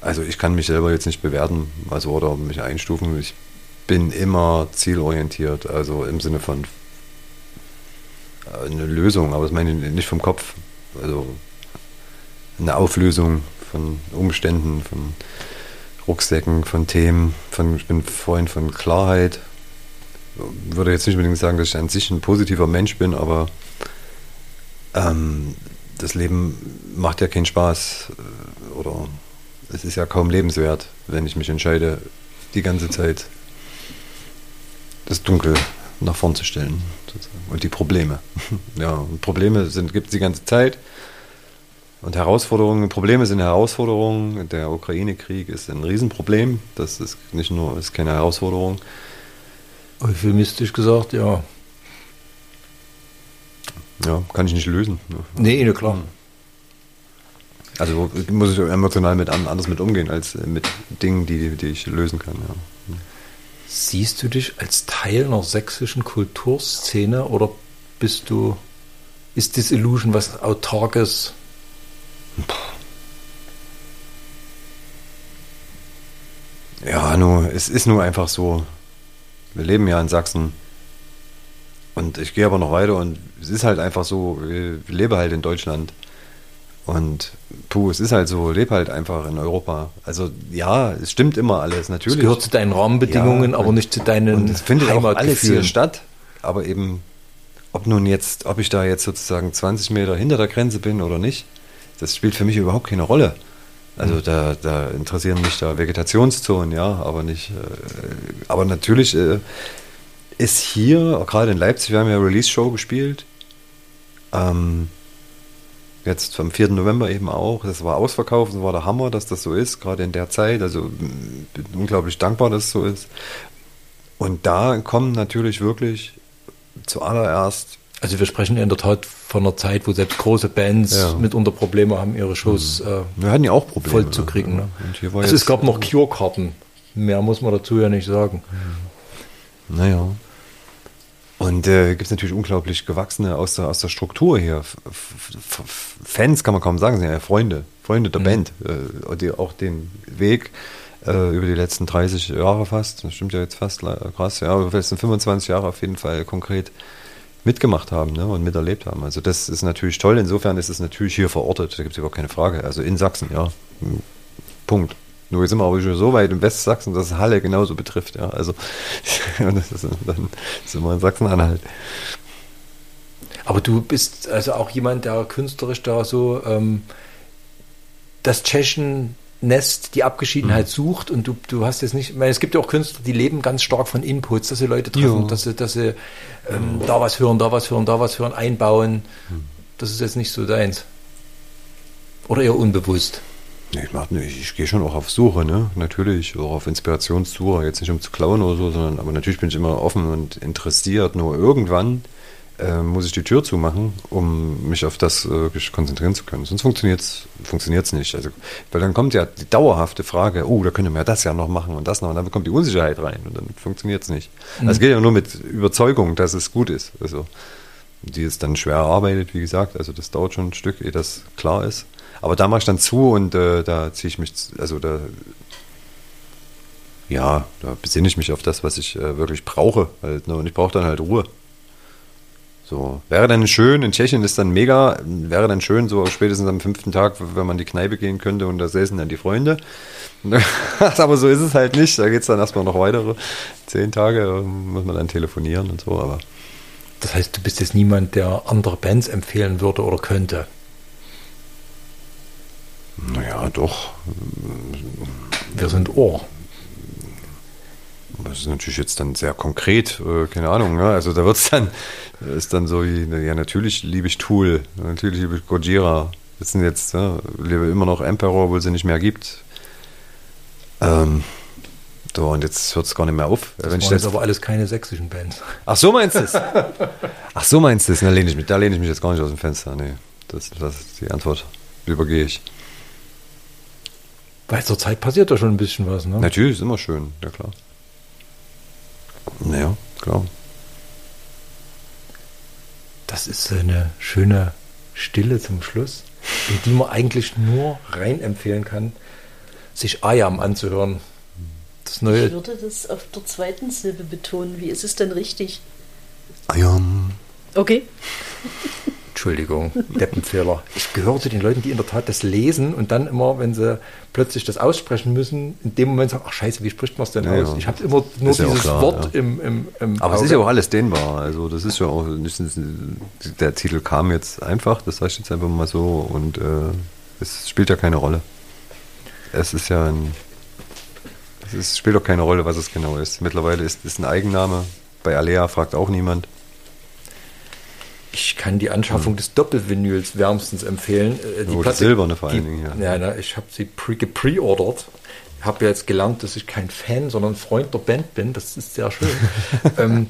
also, ich kann mich selber jetzt nicht bewerten, also oder mich einstufen. Ich bin immer zielorientiert, also im Sinne von äh, eine Lösung, aber das meine ich nicht vom Kopf. Also, eine Auflösung von Umständen, von Rucksäcken, von Themen, von, ich bin Freund von Klarheit. Würde jetzt nicht unbedingt sagen, dass ich an sich ein positiver Mensch bin, aber ähm, das Leben macht ja keinen Spaß äh, oder es ist ja kaum lebenswert, wenn ich mich entscheide, die ganze Zeit das Dunkel nach vorn zu stellen sozusagen. und die Probleme. ja, und Probleme gibt es die ganze Zeit. Und Herausforderungen, Probleme sind Herausforderungen. Der Ukraine-Krieg ist ein Riesenproblem. Das ist nicht nur ist keine Herausforderung.
Euphemistisch gesagt, ja.
Ja, kann ich nicht lösen.
Nee, ne, klar.
Also muss ich emotional mit an- anders mit umgehen als äh, mit Dingen, die, die ich lösen kann. Ja.
Siehst du dich als Teil einer sächsischen Kulturszene oder bist du, ist Disillusion was Autarkes?
Ja, nur, es ist nur einfach so. Wir leben ja in Sachsen. Und ich gehe aber noch weiter und es ist halt einfach so, ich lebe halt in Deutschland. Und puh, es ist halt so, lebe halt einfach in Europa. Also ja, es stimmt immer alles, natürlich.
gehört zu deinen Rahmenbedingungen,
Ja,
aber nicht zu deinen
Und es findet auch alles hier statt. Aber eben, ob nun jetzt, ob ich da jetzt sozusagen 20 Meter hinter der Grenze bin oder nicht, das spielt für mich überhaupt keine Rolle. Also
Mhm.
da, da interessieren mich da Vegetationszonen, ja, aber nicht. Äh, aber natürlich äh, ist hier, gerade in Leipzig, wir haben ja Release-Show gespielt. Ähm, jetzt am 4. November eben auch. Das war ausverkauft, das war der Hammer, dass das so ist, gerade in der Zeit. Also bin unglaublich dankbar, dass es so ist. Und da kommen natürlich wirklich zuallererst
Also wir sprechen in der Tat von einer Zeit, wo selbst große Bands
Ja. Mhm.
mitunter Probleme haben, ihre Shows äh,
Wir hatten ja auch Probleme.
voll zu kriegen. Ne?
War
Also es gab noch Cure-Karten. Mehr muss man dazu ja nicht sagen.
Naja. Und äh, gibt es natürlich unglaublich gewachsene aus der, aus der Struktur hier. F Fans kann man kaum sagen, sind ja Freunde, Freunde der
Mhm.
Band, äh, die auch den Weg äh, über die letzten 30 Jahre fast, das stimmt ja jetzt fast krass, ja, aber sind 25 Jahre auf jeden Fall konkret mitgemacht haben ne, und miterlebt haben. Also das ist natürlich toll. Insofern ist es natürlich hier verortet, da gibt es überhaupt keine Frage. Also in Sachsen, ja. Punkt. Nur jetzt sind wir aber schon so weit in Westsachsen, dass es Halle genauso betrifft. Ja. Also das ist, dann sind wir in Sachsen-Anhalt.
Aber du bist also auch jemand, der künstlerisch da so ähm, das Tschechen-Nest, die Abgeschiedenheit
Mhm.
sucht und du, du hast jetzt nicht, ich meine, es gibt ja auch Künstler, die leben ganz stark von Inputs, dass sie Leute treffen,
Ja.
dass sie, dass sie ähm, da was hören, da was hören, da was hören, einbauen.
Mhm.
Das ist jetzt nicht so deins. Oder eher unbewusst.
Ich, mach, nee, ich, gehe schon auch auf Suche, ne? Natürlich, auch auf Inspirationssuche, jetzt nicht um zu klauen oder so, sondern aber natürlich bin ich immer offen und interessiert. Nur irgendwann äh, muss ich die Tür zumachen, um mich auf das äh, konzentrieren zu können. Sonst funktioniert es nicht. Also, weil dann kommt ja die dauerhafte Frage, oh, da könnte man ja das ja noch machen und das noch. Und dann kommt die Unsicherheit rein und dann funktioniert es nicht. Also es geht ja nur mit Überzeugung, dass es gut ist. Also die ist dann schwer erarbeitet, wie gesagt. Also das dauert schon ein Stück, ehe das klar ist. Aber da mache ich dann zu und äh, da ziehe ich mich, also da, ja, da besinne ich mich auf das, was ich äh, wirklich brauche. Halt, ne? Und ich brauche dann halt Ruhe. So, wäre dann schön, in Tschechien ist dann mega, wäre dann schön, so spätestens am fünften Tag, wenn man in die Kneipe gehen könnte und da säßen dann die Freunde. aber so ist es halt nicht. Da geht es dann erstmal noch weitere zehn Tage, ähm, muss man dann telefonieren und so, aber
Das heißt, du bist jetzt niemand, der andere Bands empfehlen würde oder könnte.
Naja, doch.
Wir sind Ohr.
Das ist natürlich jetzt dann sehr konkret, äh, keine Ahnung. Ne? Also da wird es dann, ist dann so wie, ja natürlich liebe ich Tool, natürlich liebe ich Gojira, Das sind jetzt, ja, lebe immer noch Emperor, obwohl sie nicht mehr gibt. Ähm, so, und jetzt hört es gar nicht mehr auf.
Das
Wenn
waren jetzt
jetzt,
aber alles keine sächsischen Bands.
ach, so meinst du es? Ach, so meinst du es? Da lehne ich mich, da lehne ich mich jetzt gar nicht aus dem Fenster. Nee, das, das ist die Antwort. Übergehe ich.
Weil zur Zeit passiert da schon ein bisschen was, ne?
Natürlich, ist immer schön, ja klar. Naja, klar.
Das ist so eine schöne Stille zum Schluss, in die man eigentlich nur rein empfehlen kann, sich Ayam anzuhören. Das
Ich
neue.
würde das auf der zweiten Silbe betonen. Wie ist es denn richtig?
Ayam.
Okay.
Entschuldigung, Deppenfehler. Ich gehöre zu den Leuten, die in der Tat das lesen und dann immer, wenn sie plötzlich das aussprechen müssen, in dem Moment sagen, ach scheiße, wie spricht man es denn
Ja,
aus? Ich habe immer nur
Ist ja
dieses
klar,
Wort
ja.
im, im, im
Aber es
Auge.
ist ja auch alles dehnbar. Also das ist ja auch, nicht- der Titel kam jetzt einfach, das ich jetzt einfach mal so und äh, es spielt ja keine Rolle. Es ist ja ein, es spielt auch keine Rolle, was es genau ist. Mittlerweile ist es ein Eigenname. Bei Alea fragt auch niemand.
Ich kann die Anschaffung des Doppelvinyls wärmstens empfehlen. Äh,
Oh, die silberne vor allen
die,
Dingen, ja.
Ja, na, ich habe sie pre gepreordert. Habe ja jetzt gelernt, dass ich kein Fan, sondern Freund der Band bin. Das ist sehr schön. ähm,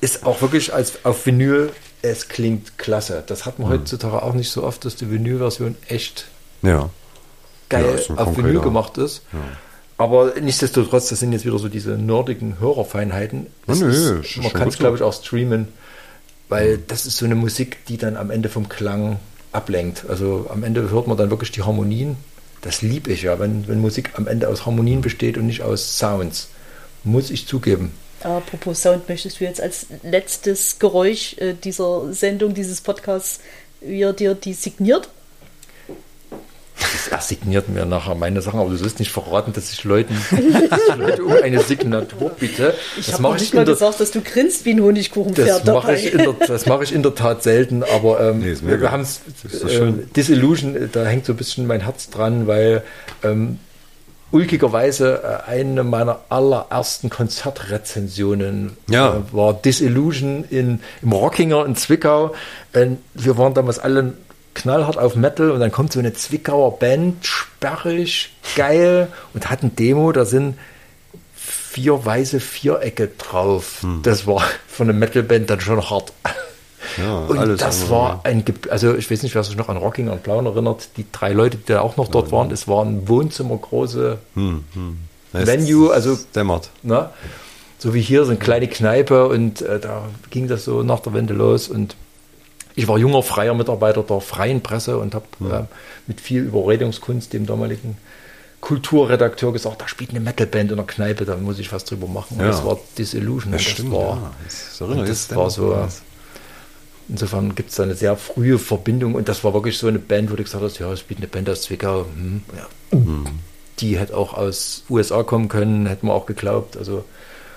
ist auch wirklich als auf Vinyl, es klingt klasse. Das hat man
Hm.
heutzutage auch nicht so oft, dass die Vinylversion echt
Ja.
geil
Ja,
auf Vinyl gemacht ist. Aber nichtsdestotrotz, das sind jetzt wieder so diese nerdigen Hörerfeinheiten.
Ja, nö,
ist, man kann es, glaube ich, auch streamen, weil das ist so eine Musik, die dann am Ende vom Klang ablenkt. Also am Ende hört man dann wirklich die Harmonien. Das liebe ich ja, wenn, wenn Musik am Ende aus Harmonien besteht und nicht aus Sounds. Muss ich zugeben.
Apropos Sound, möchtest du jetzt als letztes Geräusch äh, dieser Sendung, dieses Podcasts, wie er dir die signiert?
Er signiert mir nachher meine Sachen, aber du sollst nicht verraten, dass ich Leuten, dass ich Leute um eine Signatur bitte.
Ich
Das
habe
mache
noch
ich
nicht
in
mal
der
gesagt, dass du grinst wie ein Honigkuchenpferd
Das mache
dabei.
ich, in der- das mache ich in der Tat selten, aber ähm,
Nee,
wir, haben es
Das ist so
äh,
schön.
Disillusion, da hängt so ein bisschen mein Herz dran, weil ähm, ulkigerweise äh, eine meiner allerersten Konzertrezensionen
Ja.
äh, war Disillusion in, im Rockinger in Zwickau. Äh, wir waren damals alle knallhart auf Metal und dann kommt so eine Zwickauer Band, sperrig, geil und hat ein Demo, da sind vier weiße Vierecke drauf.
Hm.
Das war von einer Metalband dann schon hart.
Ja,
Und das war ein, Ge- also ich weiß nicht, wer sich noch an Rocking und Plauen erinnert, die drei Leute, die da auch noch dort waren, es war ein Wohnzimmergroße
Hm, Es
Venue, also
dämmert.
ne? so wie hier, so eine kleine Kneipe und äh, da ging das so nach der Wende los und ich war junger freier Mitarbeiter der freien Presse und habe
Hm.
äh, mit viel Überredungskunst dem damaligen Kulturredakteur gesagt, da spielt eine Metalband in der Kneipe, da muss ich was drüber machen. Und
Ja.
das war Disillusion.
Ja,
und das
stimmt,
war,
ja. Das
das war so,
was.
insofern gibt es da eine sehr frühe Verbindung und das war wirklich so eine Band, wo du gesagt hast, ja, es spielt eine Band aus Zwickau. Hm, ja. Die hätte auch aus USA kommen können, hätten wir auch geglaubt. Also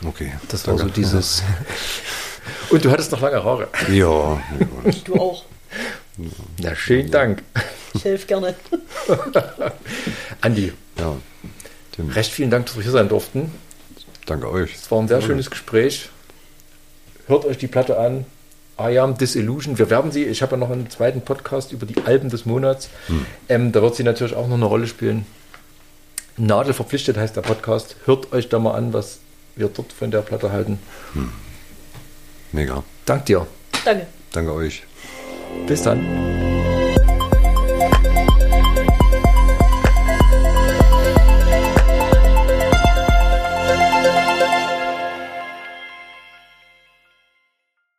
Okay.
das war so dieses. Und du hattest noch lange Haare.
Ja, ja.
Du auch.
Ja, schönen Dank.
Ich helfe gerne.
Andi,
ja. Tim,
recht vielen Dank, dass wir hier sein durften.
danke euch.
Es war ein sehr schönes Gespräch. Hört euch die Platte an. I Am Disillusion. Wir werden sie, ich habe ja noch einen zweiten Podcast über die Alben des Monats. Ähm, da wird sie natürlich auch noch eine Rolle spielen. Nadel verpflichtet heißt der Podcast. Hört euch da mal an, was wir dort von der Platte halten.
Mega.
Dank dir.
Danke.
Danke euch.
Bis dann.